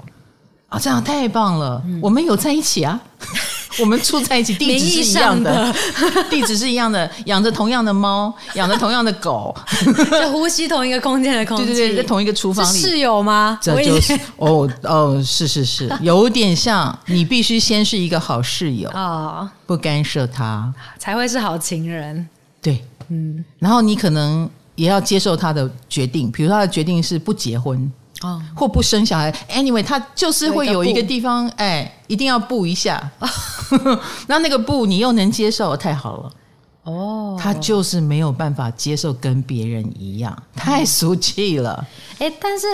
啊，这样太棒了！嗯、我们有在一起啊，我们住在一起，地址是一样的，地址是一样的，养着同样的猫，养着同样的狗，就呼吸同一个空间的空气，对对对，在同一个厨房里，室友吗？这就是哦哦，是是是，有点像，你必须先是一个好室友啊，哦、不干涉他，才会是好情人。对，嗯，然后你可能也要接受他的决定，比如他的决定是不结婚。哦，或不生小孩，anyway，他就是会有一个地方，哎，一定要布一下。那那个布你又能接受，太好了。哦，他就是没有办法接受跟别人一样，太俗气了。哎，但是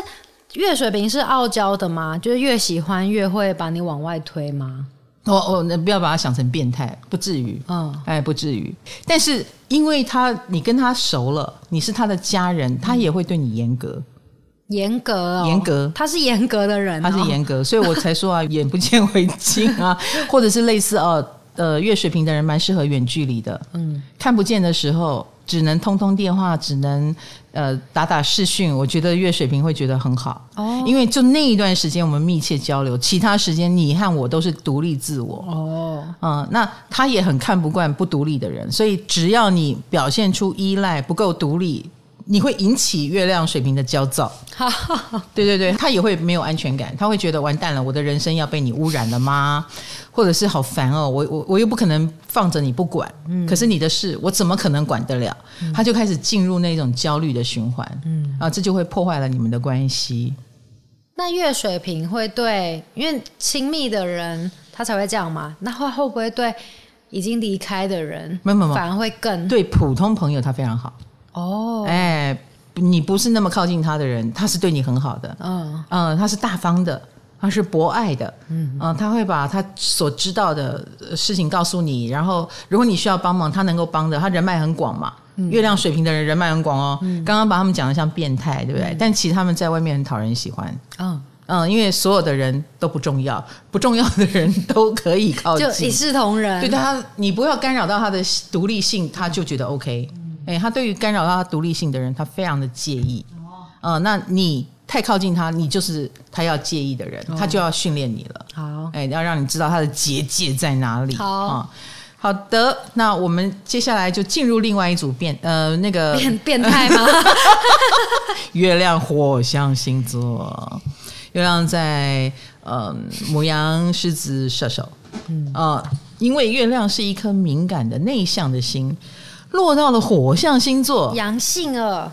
月水瓶是傲娇的吗？就是越喜欢越会把你往外推吗？哦哦，那不要把他想成变态，不至于。嗯，哎，不至于。但是因为他你跟他熟了，你是他的家人，他也会对你严格。严格哦，严格，他是严格的人，哦，他是严格，所以我才说啊，眼不见为净啊，或者是类似哦，呃，月水瓶的人蛮适合远距离的，嗯，看不见的时候只能通通电话，只能呃打打视讯，我觉得月水瓶会觉得很好。哦，因为就那一段时间我们密切交流，其他时间你和我都是独立自我。哦，嗯，那他也很看不惯不独立的人，所以只要你表现出依赖不够独立。你会引起月亮水瓶的焦躁，对对对，他也会没有安全感，他会觉得完蛋了，我的人生要被你污染了吗？或者是好烦哦，我我我又不可能放着你不管，嗯，可是你的事我怎么可能管得了？嗯，他就开始进入那种焦虑的循环，嗯，啊，这就会破坏了你们的关系。那月水瓶会对，因为亲密的人他才会这样吗？那会会不会对已经离开的人，没有没有，反而会更对普通朋友他非常好。哦，oh. 哎，你不是那么靠近他的人，他是对你很好的，嗯。嗯，他是大方的，他是博爱的，嗯。嗯，他会把他所知道的事情告诉你，然后如果你需要帮忙，他能够帮的，他人脉很广嘛，嗯、月亮水平的人人脉很广哦，嗯、刚刚把他们讲的像变态，对不对？嗯、但其实他们在外面很讨人喜欢，嗯。嗯，因为所有的人都不重要，不重要的人都可以靠近，就一视同仁，对他，你不要干扰到他的独立性，他就觉得 OK。哎，他对于干扰到他独立性的人，他非常的介意。哦，呃，那你太靠近他，你就是他要介意的人，哦，他就要训练你了。好，哎，要让你知道他的结界在哪里。好，哦，好的，那我们接下来就进入另外一组变，呃，那个变变态吗？月亮火象星座，月亮在呃母羊、狮子、射手。嗯，呃，因为月亮是一颗敏感的内向的心。落到了火象星座，阳性了，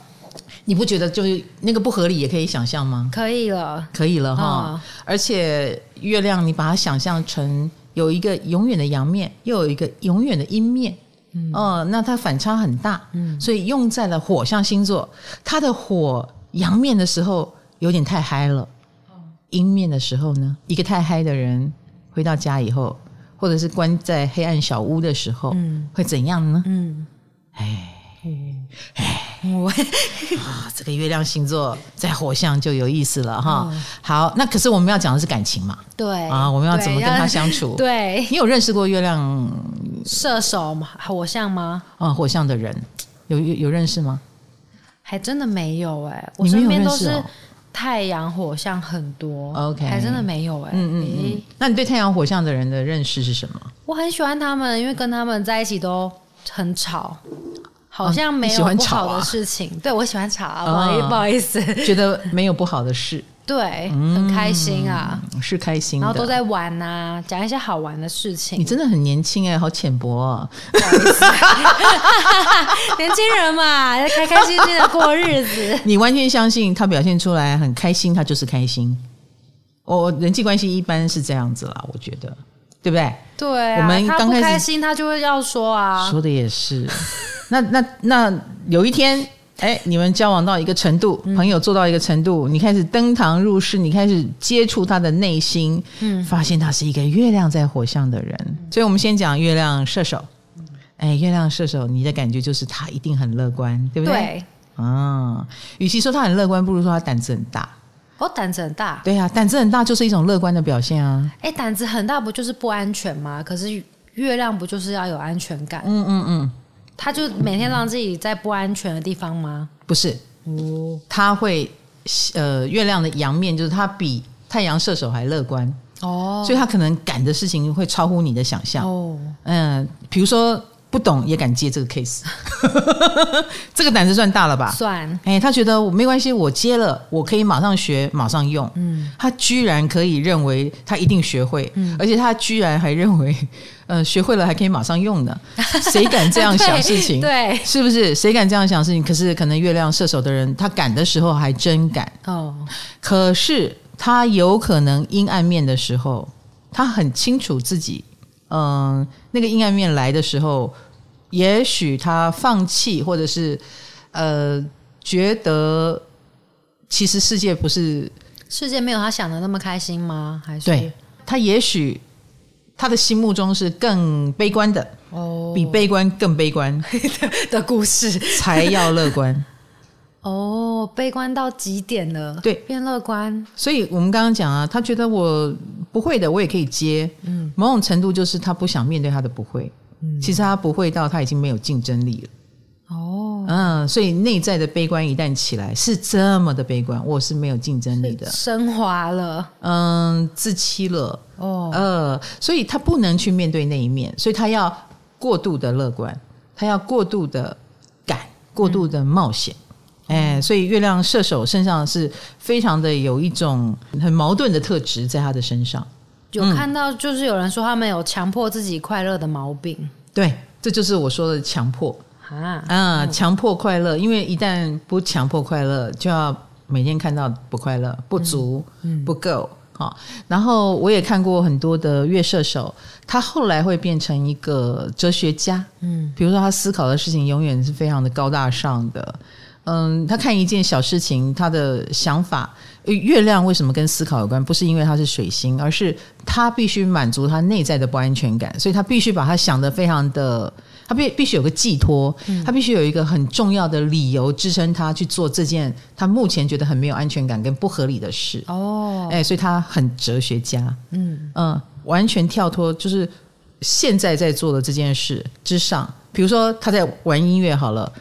你不觉得就是那个不合理也可以想象吗？可以了，可以了哈。嗯、而且月亮，你把它想象成有一个永远的阳面，又有一个永远的阴面，嗯、呃，那它反差很大，嗯，所以用在了火象星座，它的火阳面的时候有点太嗨了，阴面的时候呢，一个太嗨的人回到家以后，或者是关在黑暗小屋的时候，嗯，会怎样呢？嗯。哎，哎，我啊，这个月亮星座在火象就有意思了哈。好，那可是我们要讲的是感情嘛？对啊，我们要怎么跟他相处？对，你有认识过月亮射手吗？火象吗？啊，火象的人有有有认识吗？还真的没有哎、我身边都是太阳火象很多，OK，还真的没有哎、嗯嗯。那你对太阳火象的人的认识是什么？我很喜欢他们，因为跟他们在一起都很吵，好像没有不好的事情。对我喜欢吵，不好意思，不好意思，觉得没有不好的事。对，很开心啊，嗯、是开心的，然后都在玩呐、啊，讲一些好玩的事情。你真的很年轻哎、欸，好浅薄哦。年轻人嘛，要开开心心的过日子。你完全相信他表现出来很开心，他就是开心。我人际关系一般是这样子啦，我觉得，对不对？对、啊，我们刚开心，他就会要说啊。说的也是。那那那有一天。哎，你们交往到一个程度，朋友做到一个程度，嗯、你开始登堂入室，你开始接触他的内心，嗯，发现他是一个月亮在火象的人。嗯、所以，我们先讲月亮射手。哎，月亮射手，你的感觉就是他一定很乐观，对不对？对。啊，与其说他很乐观，不如说他胆子很大。哦，胆子很大。对呀、啊，胆子很大就是一种乐观的表现啊。哎，胆子很大不就是不安全吗？可是月亮不就是要有安全感？嗯嗯嗯。嗯他就每天让自己在不安全的地方吗？不是，哦，他会呃，月亮的阳面就是他比太阳射手还乐观哦，所以他可能赶的事情会超乎你的想象哦，嗯，比如说。不懂也敢接这个 case，这个胆子算大了吧？算。哎、欸，他觉得我没关系，我接了，我可以马上学，马上用。嗯，他居然可以认为他一定学会，嗯、而且他居然还认为，呃，学会了还可以马上用呢？谁敢这样想事情？对，对是不是？谁敢这样想事情？可是可能月亮射手的人，他敢的时候还真敢哦。可是他有可能阴暗面的时候，他很清楚自己。嗯，那个阴暗面来的时候，也许他放弃，或者是呃，觉得其实世界不是世界没有他想的那么开心吗？还是对他也许他的心目中是更悲观的哦，比悲观更悲观 的故事才要乐观。哦，悲观到极点了，对，变乐观。所以我们刚刚讲啊，他觉得我不会的，我也可以接。嗯，某种程度就是他不想面对他的不会。嗯，其实他不会到他已经没有竞争力了。哦，嗯，所以内在的悲观一旦起来，是这么的悲观，我是没有竞争力的，升华了，嗯，自欺了。哦，呃，所以他不能去面对那一面，所以他要过度的乐观，他要过度的敢，过度的冒险。嗯哎，所以月亮射手身上是非常的有一种很矛盾的特质在他的身上。有看到，就是有人说他们有强迫自己快乐的毛病。嗯、对，这就是我说的强迫啊啊，强迫快乐。因为一旦不强迫快乐，就要每天看到不快乐、不足、嗯、不够。好，然后我也看过很多的月射手，他后来会变成一个哲学家。嗯，比如说他思考的事情永远是非常的高大上的。嗯，他看一件小事情，他的想法，月亮为什么跟思考有关？不是因为它是水星，而是他必须满足他内在的不安全感，所以他必须把他想的非常的，他必必须有个寄托，他必须有一个很重要的理由支撑他去做这件他目前觉得很没有安全感跟不合理的事。哦，哎，所以他很哲学家，嗯嗯，完全跳脱就是现在在做的这件事之上，比如说他在玩音乐好了。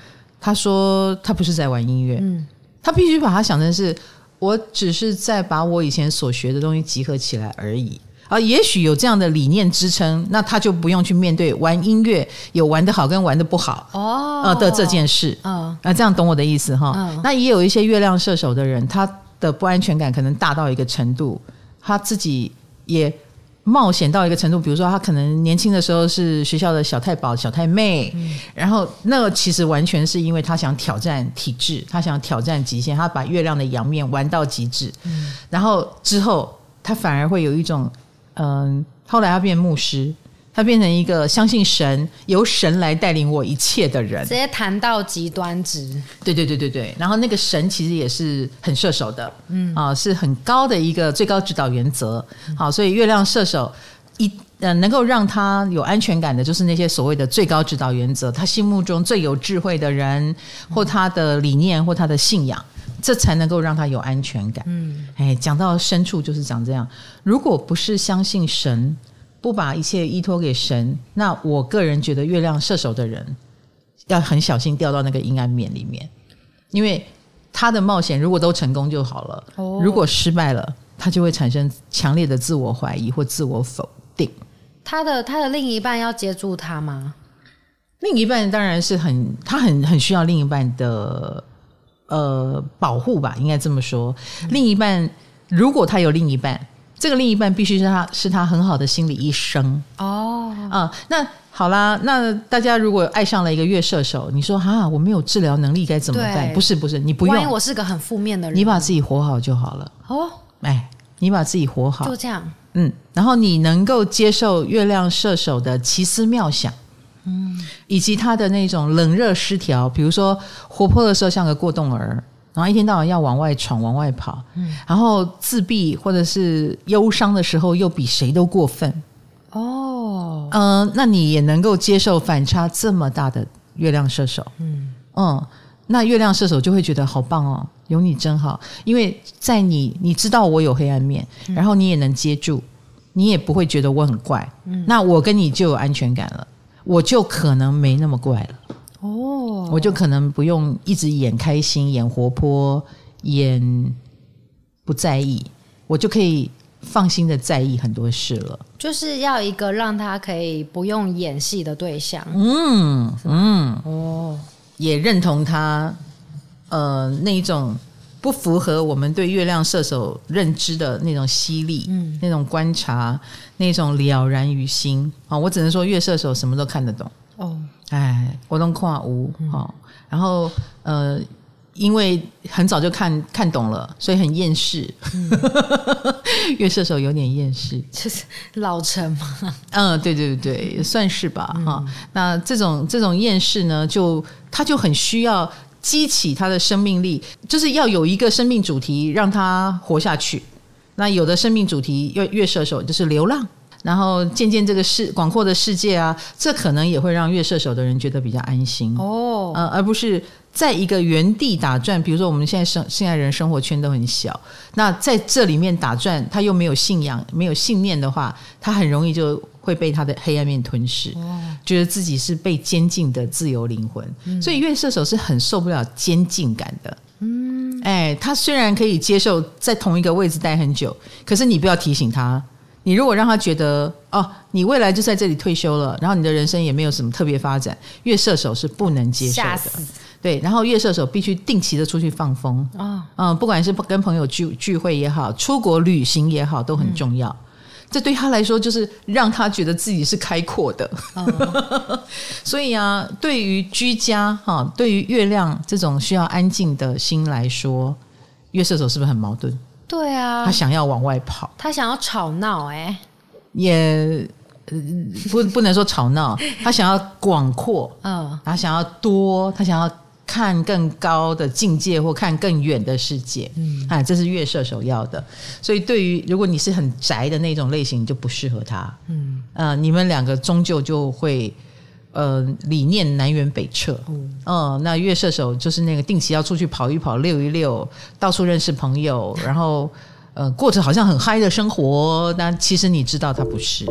他说：“他不是在玩音乐，嗯，他必须把它想成是，我只是在把我以前所学的东西集合起来而已。而也许有这样的理念支撑，那他就不用去面对玩音乐有玩得好跟玩得不好哦呃的这件事。嗯，啊，这样懂我的意思哈？嗯，那也有一些月亮射手的人，他的不安全感可能大到一个程度，他自己也。”冒险到一个程度，比如说他可能年轻的时候是学校的小太保、小太妹，嗯、然后那个其实完全是因为他想挑战体制，他想挑战极限，他把月亮的阳面玩到极致，嗯、然后之后他反而会有一种，嗯，后来他变牧师。他变成一个相信神，由神来带领我一切的人，直接谈到极端值。对对对对对，然后那个神其实也是很射手的，嗯啊，是很高的一个最高指导原则。好，所以月亮射手一呃能够让他有安全感的，就是那些所谓的最高指导原则，他心目中最有智慧的人，或他的理念，或他的信仰，这才能够让他有安全感。嗯，哎，讲到深处就是讲这样，如果不是相信神。不把一切依托给神，那我个人觉得月亮射手的人要很小心掉到那个阴暗面里面，因为他的冒险如果都成功就好了，哦、如果失败了，他就会产生强烈的自我怀疑或自我否定。他的他的另一半要接住他吗？另一半当然是很，他很很需要另一半的呃保护吧，应该这么说。嗯、另一半如果他有另一半，这个另一半必须是他是他很好的心理医生哦啊、嗯。那好啦，那大家如果爱上了一个月射手，你说哈，我没有治疗能力该怎么办？不是不是，你不用。万一我是个很负面的人，你把自己活好就好了哦。哎，你把自己活好，就这样。嗯，然后你能够接受月亮射手的奇思妙想。嗯，以及他的那种冷热失调，比如说活泼的时候像个过动儿，然后一天到晚要往外闯、往外跑，嗯，然后自闭或者是忧伤的时候又比谁都过分。哦，嗯、呃，那你也能够接受反差这么大的月亮射手，嗯。嗯，那月亮射手就会觉得好棒哦，有你真好，因为在你你知道我有黑暗面，然后你也能接住，你也不会觉得我很怪，嗯，那我跟你就有安全感了。我就可能没那么怪了哦，我就可能不用一直演开心、演活泼、演不在意，我就可以放心的在意很多事了。就是要一个让他可以不用演戏的对象。嗯嗯哦，也认同他呃那一种。不符合我们对月亮射手认知的那种犀利，嗯，那种观察，那种了然于心啊！我只能说月射手什么都看得懂哦。哎，我都跨无哈。然后呃，因为很早就看看懂了，所以很厌世。嗯、月射手有点厌世，就是老成嘛。嗯，对对对对，算是吧哈、嗯。那这种这种厌世呢，就他就很需要。激起他的生命力，就是要有一个生命主题让他活下去。那有的生命主题月月射手就是流浪，然后见见这个世广阔的世界啊，这可能也会让月射手的人觉得比较安心哦。呃，而不是在一个原地打转。比如说我们现在生现在人生活圈都很小，那在这里面打转，他又没有信仰、没有信念的话，他很容易就。会被他的黑暗面吞噬，觉得自己是被监禁的自由灵魂，嗯、所以月射手是很受不了监禁感的。嗯，哎，他虽然可以接受在同一个位置待很久，可是你不要提醒他，你如果让他觉得哦，你未来就在这里退休了，然后你的人生也没有什么特别发展，月射手是不能接受的。对，然后月射手必须定期的出去放风啊、哦，嗯，不管是跟朋友聚聚会也好，出国旅行也好，都很重要。嗯这对他来说就是让他觉得自己是开阔的，哦、所以啊，对于居家哈，对于月亮这种需要安静的心来说，月射手是不是很矛盾？对啊，他想要往外跑，他想要吵闹，哎，也不不能说吵闹，他想要广阔，嗯，他想要多，他想要。看更高的境界或看更远的世界，嗯，哎，这是月射手要的。所以，对于如果你是很宅的那种类型，就不适合他。嗯，呃，你们两个终究就会呃理念南辕北辙。嗯、呃，那月射手就是那个定期要出去跑一跑、溜一溜，到处认识朋友，然后呃过着好像很嗨的生活。但其实你知道他不是。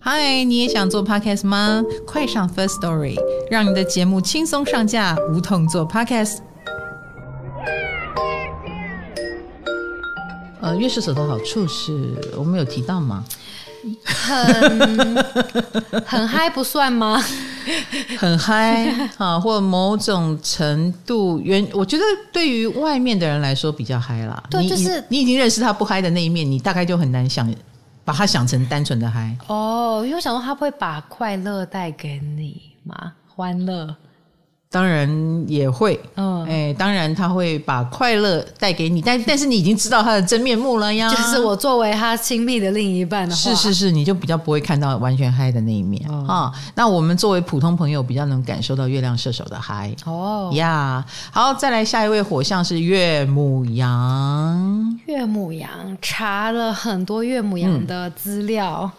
嗨，你也想做 podcast 吗？快上 First Story，让你的节目轻松上架，无痛做 podcast。呃，月射手的好处是我们有提到吗？很很嗨不算吗？很嗨啊，或某种程度原，我觉得对于外面的人来说比较嗨啦。对，就是你，你已经认识他不嗨的那一面，你大概就很难想。把他想成单纯的嗨哦，因为我想说他不会把快乐带给你吗？欢乐。当然也会，嗯，哎、欸，当然他会把快乐带给你，但但是你已经知道他的真面目了呀。就是我作为他亲密的另一半的话，是是是，你就比较不会看到完全嗨的那一面啊、嗯哦。那我们作为普通朋友，比较能感受到月亮射手的嗨哦呀。Yeah, 好，再来下一位火象是岳母羊。岳母羊查了很多岳母羊的资料，嗯、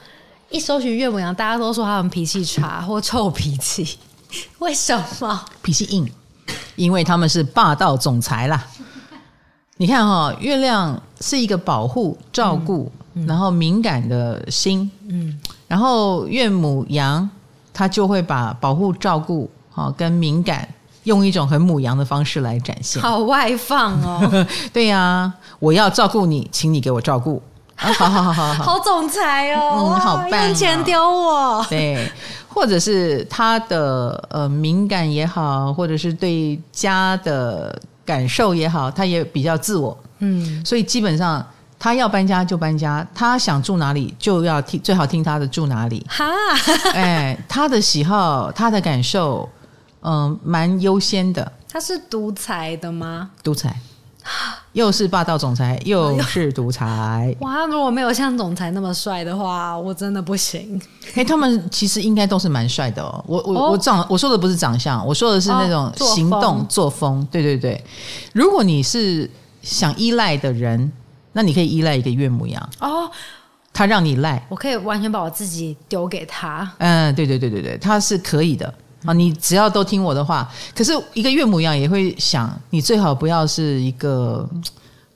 一搜寻岳母羊，大家都说他们脾气差或臭脾气。为什么脾气硬？因为他们是霸道总裁啦。你看哈、哦，月亮是一个保护、照顾、嗯嗯，然后敏感的心。嗯，然后岳母羊他就会把保护、照顾、跟敏感用一种很母羊的方式来展现，好外放哦。对呀、啊，我要照顾你，请你给我照顾。啊，好好好好好，好总裁哦，嗯，好棒，钱丢我。对，或者是他的呃敏感也好，或者是对家的感受也好，他也比较自我。嗯，所以基本上他要搬家就搬家，他想住哪里就要听，最好听他的住哪里。哈，哎，他的喜好，他的感受，嗯，蛮优先的。他是独裁的吗？独裁。又是霸道总裁，又 是独裁。哇！如果没有像总裁那么帅的话，我真的不行。哎，他们其实应该都是蛮帅的哦。我我我长，我说的不是长相，我说的是那种行动作风。对对对，如果你是想依赖的人，那你可以依赖一个岳母羊哦。他让你赖，我可以完全把我自己丢给他。嗯，对对对对对，他是可以的。啊，你只要都听我的话，可是一个岳母羊也会想，你最好不要是一个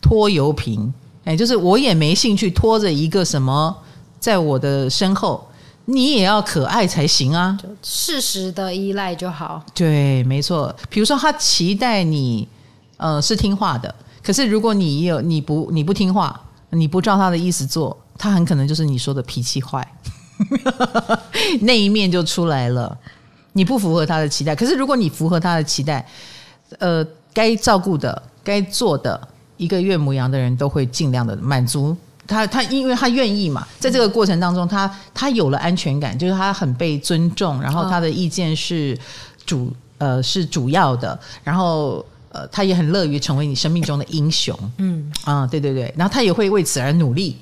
拖油瓶，哎，就是我也没兴趣拖着一个什么在我的身后，你也要可爱才行啊，就适时的依赖就好。对，没错。比如说他期待你，呃，是听话的，可是如果你有你不你不听话，你不照他的意思做，他很可能就是你说的脾气坏，那一面就出来了。你不符合他的期待，可是如果你符合他的期待，呃，该照顾的、该做的，一个岳母羊的人都会尽量的满足他。他因为他愿意嘛，在这个过程当中，他他有了安全感，就是他很被尊重，然后他的意见是主呃是主要的，然后呃他也很乐于成为你生命中的英雄。嗯啊，对对对，然后他也会为此而努力。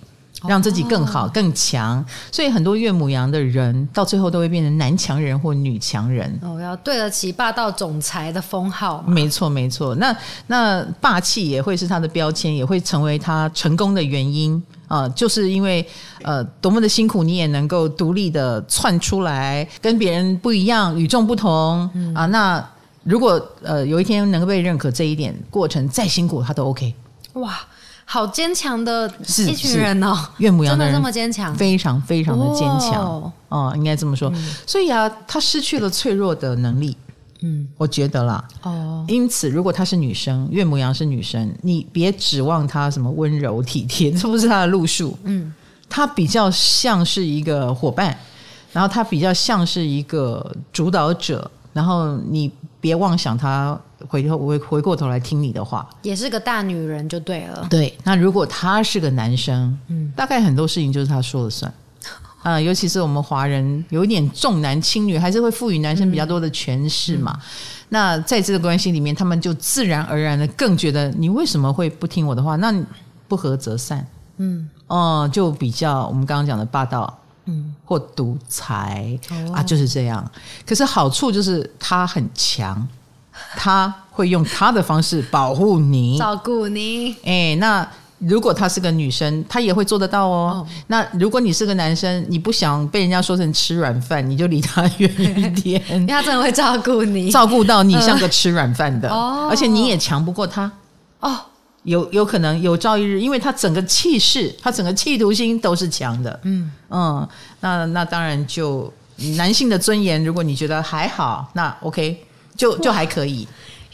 让自己更好、更强，所以很多岳母羊的人到最后都会变成男强人或女强人。哦，要对得起霸道总裁的封号。没错，没错。那那霸气也会是他的标签，也会成为他成功的原因啊、呃！就是因为呃，多么的辛苦，你也能够独立的窜出来，跟别人不一样，与众不同、嗯、啊！那如果呃有一天能够被认可这一点，过程再辛苦，他都 OK。哇！好坚强的一群人哦，岳母羊的人这么坚强，非常非常的坚强哦，哦，应该这么说。嗯、所以啊，她失去了脆弱的能力，嗯，我觉得啦，哦，因此如果她是女生，岳母羊是女生，你别指望她什么温柔体贴，这不是她的路数，嗯，她比较像是一个伙伴，然后她比较像是一个主导者，然后你别妄想她。回头回回过头来听你的话，也是个大女人就对了。对，那如果他是个男生，嗯，大概很多事情就是他说了算 啊、呃。尤其是我们华人有一点重男轻女，还是会赋予男生比较多的权势嘛。嗯、那在这个关系里面，他们就自然而然的更觉得你为什么会不听我的话？那不合则散，嗯哦、呃，就比较我们刚刚讲的霸道，嗯，或独裁、哦、啊，就是这样。可是好处就是他很强。他会用他的方式保护你，照顾你。哎，那如果他是个女生，他也会做得到哦。哦，那如果你是个男生，你不想被人家说成吃软饭，你就离他远一点。因为他真的会照顾你，照顾到你像个吃软饭的。哦，而且你也强不过他。哦，有有可能有朝一日，因为他整个气势，他整个企图心都是强的。嗯嗯，那那当然就男性的尊严，如果你觉得还好，那 OK。就就还可以，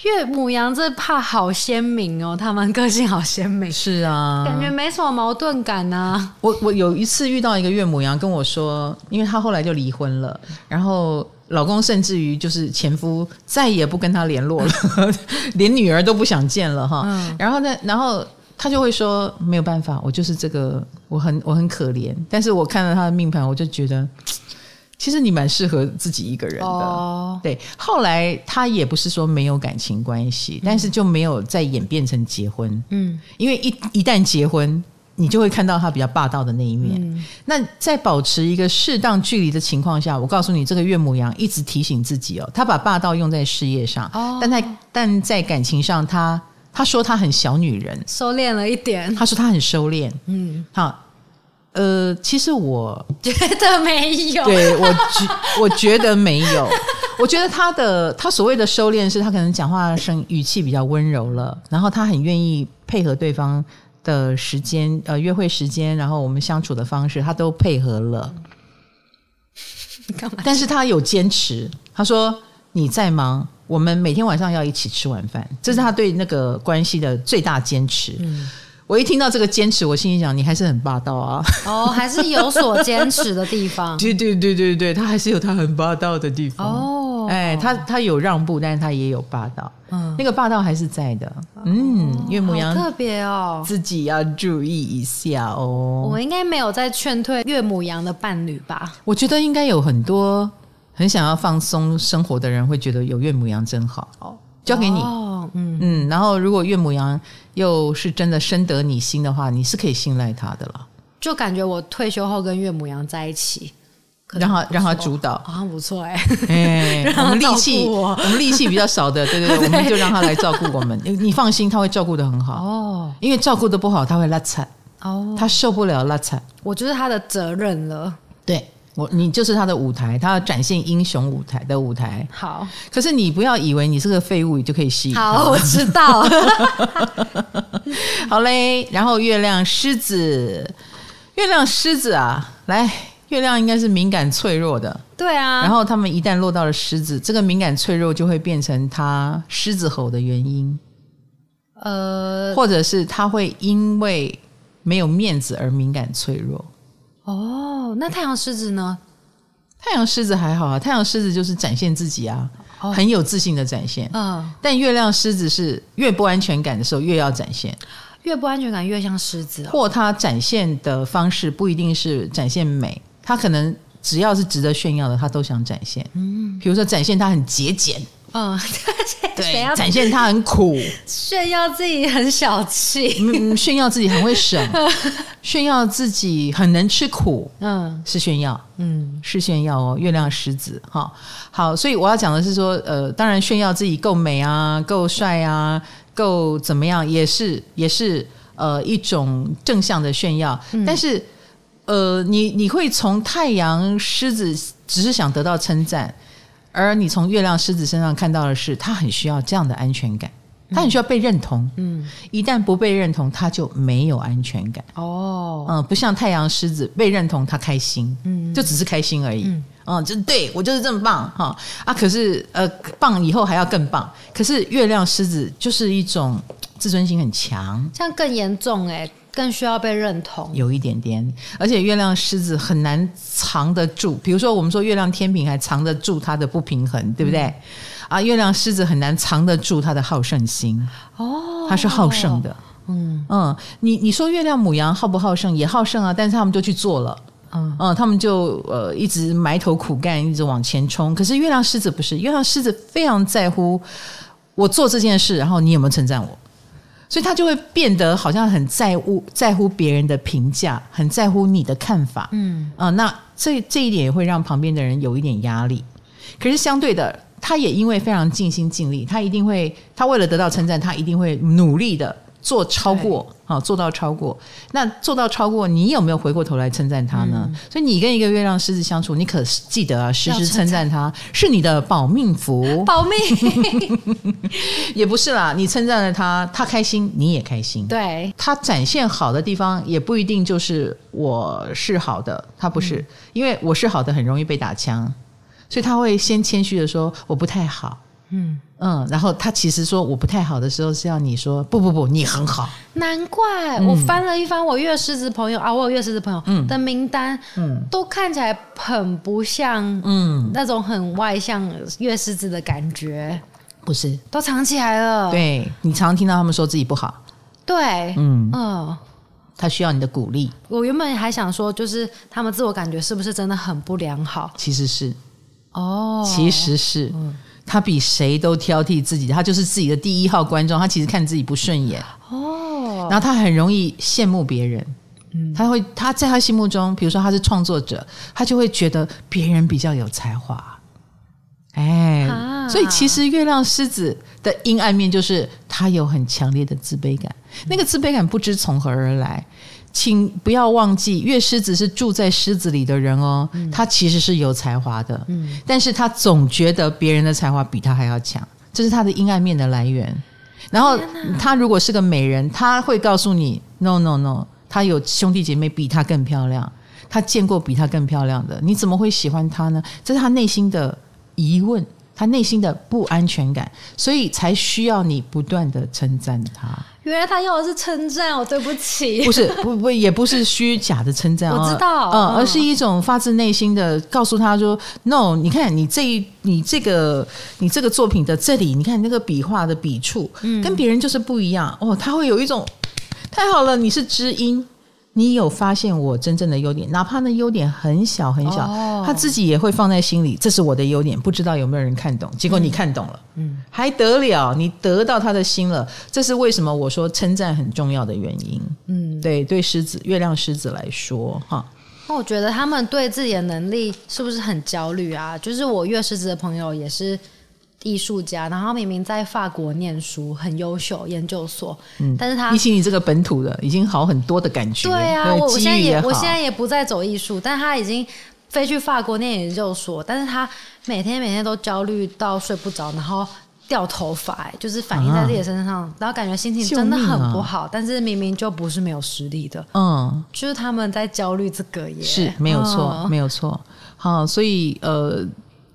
岳母羊这怕好鲜明哦，他们个性好鲜明，是啊，感觉没什么矛盾感呢、啊。我我有一次遇到一个岳母羊跟我说，因为她后来就离婚了，然后老公甚至于就是前夫再也不跟她联络了，连女儿都不想见了哈。嗯、然后呢，然后他就会说没有办法，我就是这个，我很我很可怜，但是我看了他的命盘，我就觉得。其实你蛮适合自己一个人的，oh. 对。后来他也不是说没有感情关系，嗯、但是就没有再演变成结婚。嗯，因为一一旦结婚，你就会看到他比较霸道的那一面。嗯、那在保持一个适当距离的情况下，我告诉你，这个岳母羊一直提醒自己哦，他把霸道用在事业上，oh. 但在但在感情上他，他他说他很小女人，收敛了一点。他说他很收敛。嗯，好。呃，其实我 觉得没有，对，我觉我觉得没有，我觉得他的他所谓的收敛是他可能讲话声语气比较温柔了，然后他很愿意配合对方的时间，呃，约会时间，然后我们相处的方式，他都配合了。你干嘛？但是他有坚持，他说你在忙，我们每天晚上要一起吃晚饭，这是他对那个关系的最大坚持。嗯。我一听到这个坚持，我心里想，你还是很霸道啊！哦，还是有所坚持的地方。对对对对对，他还是有他很霸道的地方。哦，哎，他他有让步，但是他也有霸道。嗯，那个霸道还是在的。嗯，岳母羊特别哦，自己要注意一下哦。我应该没有在劝退岳母羊的伴侣吧？我觉得应该有很多很想要放松生活的人会觉得有岳母羊真好。哦，交给你。哦，嗯嗯，然后如果岳母羊。又是真的深得你心的话，你是可以信赖他的了。就感觉我退休后跟岳母娘在一起，让他让他主导，好像不错哎。哎，我们力气我们力气比较少的，对对对，对 我们就让他来照顾我们。你放心，他会照顾的很好哦。因为照顾的不好，他会拉惨哦，他受不了拉惨。我就是他的责任了。对。我你就是他的舞台，他要展现英雄舞台的舞台。好，可是你不要以为你是个废物，你就可以吸引。好，我知道。好嘞，然后月亮狮子，月亮狮子啊，来，月亮应该是敏感脆弱的。对啊。然后他们一旦落到了狮子，这个敏感脆弱就会变成他狮子吼的原因。呃，或者是他会因为没有面子而敏感脆弱。哦，那太阳狮子呢？太阳狮子还好啊，太阳狮子就是展现自己啊，哦、很有自信的展现。嗯，但月亮狮子是越不安全感的时候越要展现，越不安全感越像狮子、哦，或他展现的方式不一定是展现美，他可能只要是值得炫耀的，他都想展现。嗯，比如说展现他很节俭。嗯，对，展现他很苦，炫耀自己很小气，嗯，炫耀自己很会省，炫耀自己很能吃苦，嗯，是炫耀，嗯，是炫耀哦。月亮狮子，哈，好，所以我要讲的是说，呃，当然炫耀自己够美啊，够帅啊，够怎么样，也是也是呃一种正向的炫耀，嗯、但是呃，你你会从太阳狮子只是想得到称赞。而你从月亮狮子身上看到的是，他很需要这样的安全感，他很需要被认同。嗯，一旦不被认同，他就没有安全感。哦，嗯，不像太阳狮子被认同，他开心，嗯，就只是开心而已。嗯，嗯，就对我就是这么棒哈啊！可是呃，棒以后还要更棒。可是月亮狮子就是一种自尊心很强，这样更严重哎。更需要被认同，有一点点，而且月亮狮子很难藏得住。比如说，我们说月亮天平还藏得住它的不平衡，对不对？嗯、啊，月亮狮子很难藏得住它的好胜心。哦，它是好胜的。嗯嗯，你你说月亮母羊好不好胜？也好胜啊，但是他们就去做了。嗯嗯，他们就呃一直埋头苦干，一直往前冲。可是月亮狮子不是，月亮狮子非常在乎我做这件事，然后你有没有称赞我？所以他就会变得好像很在乎在乎别人的评价，很在乎你的看法。嗯啊、呃，那这这一点也会让旁边的人有一点压力。可是相对的，他也因为非常尽心尽力，他一定会，他为了得到称赞，他一定会努力的。做超过啊，做到超过。那做到超过，你有没有回过头来称赞他呢？嗯、所以你跟一个月亮狮子相处，你可记得啊，时时称赞他是你的保命符。保命 也不是啦，你称赞了他，他开心，你也开心。对，他展现好的地方，也不一定就是我是好的，他不是，嗯、因为我是好的，很容易被打枪，所以他会先谦虚的说我不太好。嗯嗯，然后他其实说我不太好的时候是要你说不不不，你很好。难怪我翻了一翻我月狮子朋友、嗯、啊，我有月狮子朋友的名单，嗯，都看起来很不像，嗯，那种很外向月狮子的感觉，不是，都藏起来了。对，你常常听到他们说自己不好，对，嗯嗯，呃、他需要你的鼓励。我原本还想说，就是他们自我感觉是不是真的很不良好？其实是，哦，其实是。嗯他比谁都挑剔自己，他就是自己的第一号观众。他其实看自己不顺眼哦，然后他很容易羡慕别人。嗯，他会他在他心目中，比如说他是创作者，他就会觉得别人比较有才华。哎，啊、所以其实月亮狮子的阴暗面就是他有很强烈的自卑感，那个自卑感不知从何而来。请不要忘记，月狮子是住在狮子里的人哦，嗯、他其实是有才华的，嗯、但是他总觉得别人的才华比他还要强，这是他的阴暗面的来源。然后他如果是个美人，他会告诉你，no no no，他有兄弟姐妹比他更漂亮，他见过比他更漂亮的，你怎么会喜欢他呢？这是他内心的疑问，他内心的不安全感，所以才需要你不断的称赞他。原来他要的是称赞，我对不起，不是不不也不是虚假的称赞，我知道，嗯，而是一种发自内心的告诉他说、嗯、，no，你看你这一你这个你这个作品的这里，你看那个笔画的笔触，嗯，跟别人就是不一样哦，他会有一种太好了，你是知音。你有发现我真正的优点，哪怕那优点很小很小，哦，他自己也会放在心里。这是我的优点，不知道有没有人看懂。结果你看懂了，嗯，还得了？你得到他的心了，这是为什么？我说称赞很重要的原因。嗯，对，对，狮子月亮狮子来说，哈，那我觉得他们对自己的能力是不是很焦虑啊？就是我月狮子的朋友也是。艺术家，然后明明在法国念书，很优秀，研究所，嗯，但是他比起你这个本土的已经好很多的感觉。对啊，我我现在也我现在也不再走艺术，但是他已经飞去法国念研究所，但是他每天每天都焦虑到睡不着，然后掉头发，哎，就是反映在自己身上，啊，然后感觉心情真的很不好，啊。但是明明就不是没有实力的，嗯，就是他们在焦虑这个也是没有错，嗯，没有错。好，所以呃。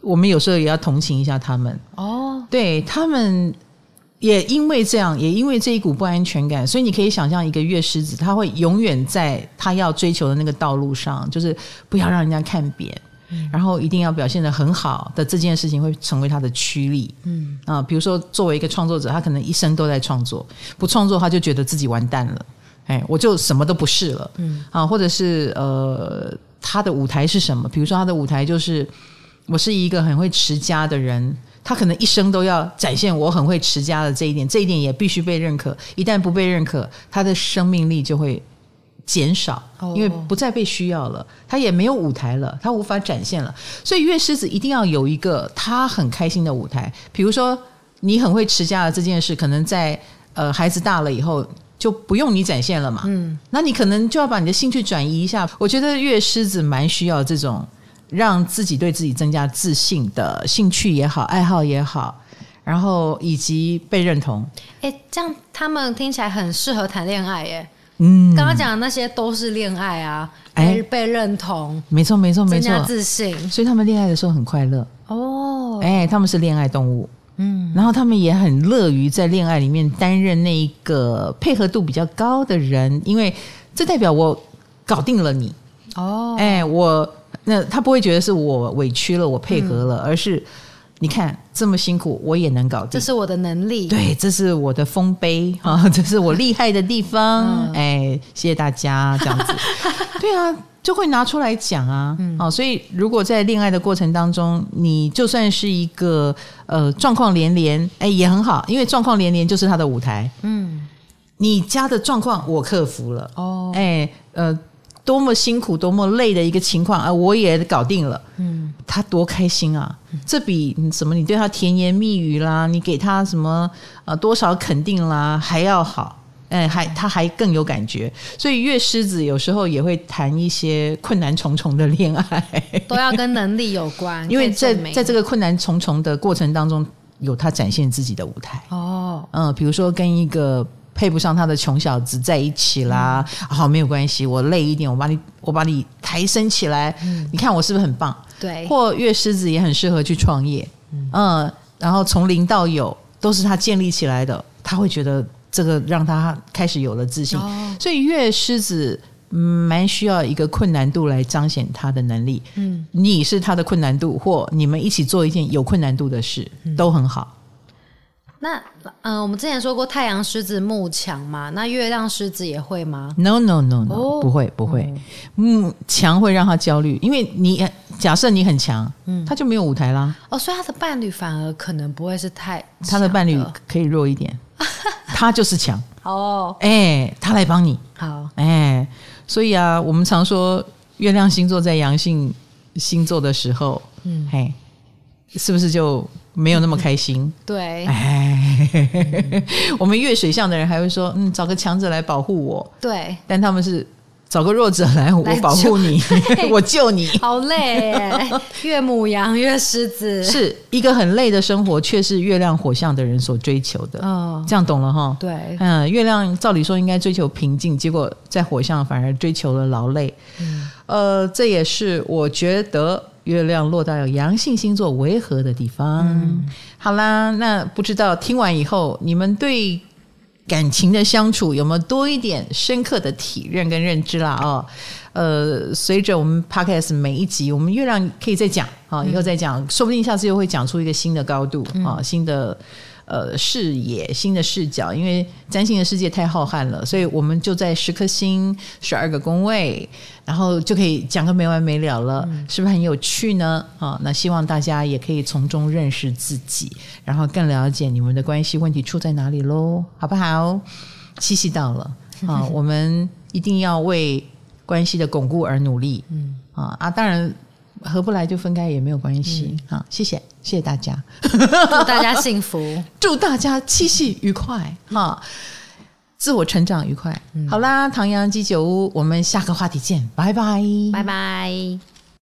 我们有时候也要同情一下他们哦，对他们也因为这样，也因为这一股不安全感，所以你可以想象一个月狮子，他会永远在他要追求的那个道路上，就是不要让人家看扁，嗯、然后一定要表现的很好的这件事情会成为他的驱力。嗯啊，比如说作为一个创作者，他可能一生都在创作，不创作他就觉得自己完蛋了，哎，我就什么都不是了。嗯啊，或者是呃，他的舞台是什么？比如说他的舞台就是。我是一个很会持家的人，他可能一生都要展现我很会持家的这一点，这一点也必须被认可。一旦不被认可，他的生命力就会减少，因为不再被需要了，他也没有舞台了，他无法展现了。所以月狮子一定要有一个他很开心的舞台。比如说，你很会持家的这件事，可能在呃孩子大了以后就不用你展现了嘛。嗯，那你可能就要把你的兴趣转移一下。我觉得月狮子蛮需要这种。让自己对自己增加自信的兴趣也好，爱好也好，然后以及被认同。哎，这样他们听起来很适合谈恋爱耶。嗯，刚刚讲的那些都是恋爱啊，哎，被认同，没错，没错，没错，增加自信，所以他们恋爱的时候很快乐。哦，哎，他们是恋爱动物。嗯，然后他们也很乐于在恋爱里面担任那一个配合度比较高的人，因为这代表我搞定了你。哦，哎，我。那他不会觉得是我委屈了，我配合了，嗯、而是你看这么辛苦，我也能搞定，这是我的能力，对，这是我的丰碑啊，这是我厉害的地方。嗯、哎，谢谢大家，这样子，对啊，就会拿出来讲啊。嗯、哦，所以如果在恋爱的过程当中，你就算是一个呃状况连连，哎，也很好，因为状况连连就是他的舞台。嗯，你家的状况我克服了。哦，哎，呃。多么辛苦、多么累的一个情况啊！我也搞定了，嗯，他多开心啊！嗯、这比什么你对他甜言蜜语啦，你给他什么呃多少肯定啦还要好，哎，还他还更有感觉。所以月狮子有时候也会谈一些困难重重的恋爱，都要跟能力有关，因为在在这个困难重重的过程当中，有他展现自己的舞台哦，嗯，比如说跟一个。配不上他的穷小子在一起啦，嗯、好，没有关系，我累一点，我把你我把你抬升起来，嗯、你看我是不是很棒？对，或月狮子也很适合去创业，嗯，嗯，然后从零到有都是他建立起来的，他会觉得这个让他开始有了自信，哦、所以月狮子蛮需要一个困难度来彰显他的能力，嗯，你是他的困难度，或你们一起做一件有困难度的事，嗯、都很好。那嗯、呃，我们之前说过太阳狮子木强嘛，那月亮狮子也会吗？No No No No，、oh, 不会不会，木强会让他焦虑，因为你假设你很强，嗯，他就没有舞台啦。哦，所以他的伴侣反而可能不会是太，他的伴侣可以弱一点，他就是强哦，哎、欸，他来帮你，好，哎、欸，所以啊，我们常说月亮星座在阳性星座的时候，嗯，嘿，是不是就？没有那么开心，嗯、对，哎，嗯、我们月水象的人还会说，嗯，找个强者来保护我，对，但他们是找个弱者来，我保护你，我救你，好累。耶，月母羊，月狮子，是一个很累的生活，却是月亮火象的人所追求的，哦，这样懂了哈？对，嗯，月亮照理说应该追求平静，结果在火象反而追求了劳累，嗯，呃，这也是我觉得。月亮落到阳性星座为合的地方。好啦，那不知道听完以后，你们对感情的相处有没有多一点深刻的体认跟认知啦？哦，呃，随着我们 Podcast 每一集，我们月亮可以再讲啊，以后再讲，嗯、说不定下次又会讲出一个新的高度啊，新的。呃，视野新的视角，因为占星的世界太浩瀚了，所以我们就在十颗星、十二个宫位，然后就可以讲个没完没了了，嗯、是不是很有趣呢？啊，那希望大家也可以从中认识自己，然后更了解你们的关系问题出在哪里喽，好不好？七夕到了啊，我们一定要为关系的巩固而努力。嗯啊啊，当然。合不来就分开也没有关系。嗯、好，谢谢，谢谢大家，祝大家幸福，祝大家七夕愉快，哈，自我成长愉快。嗯、好啦，唐阳鸡酒屋，我们下个话题见，拜拜，拜拜。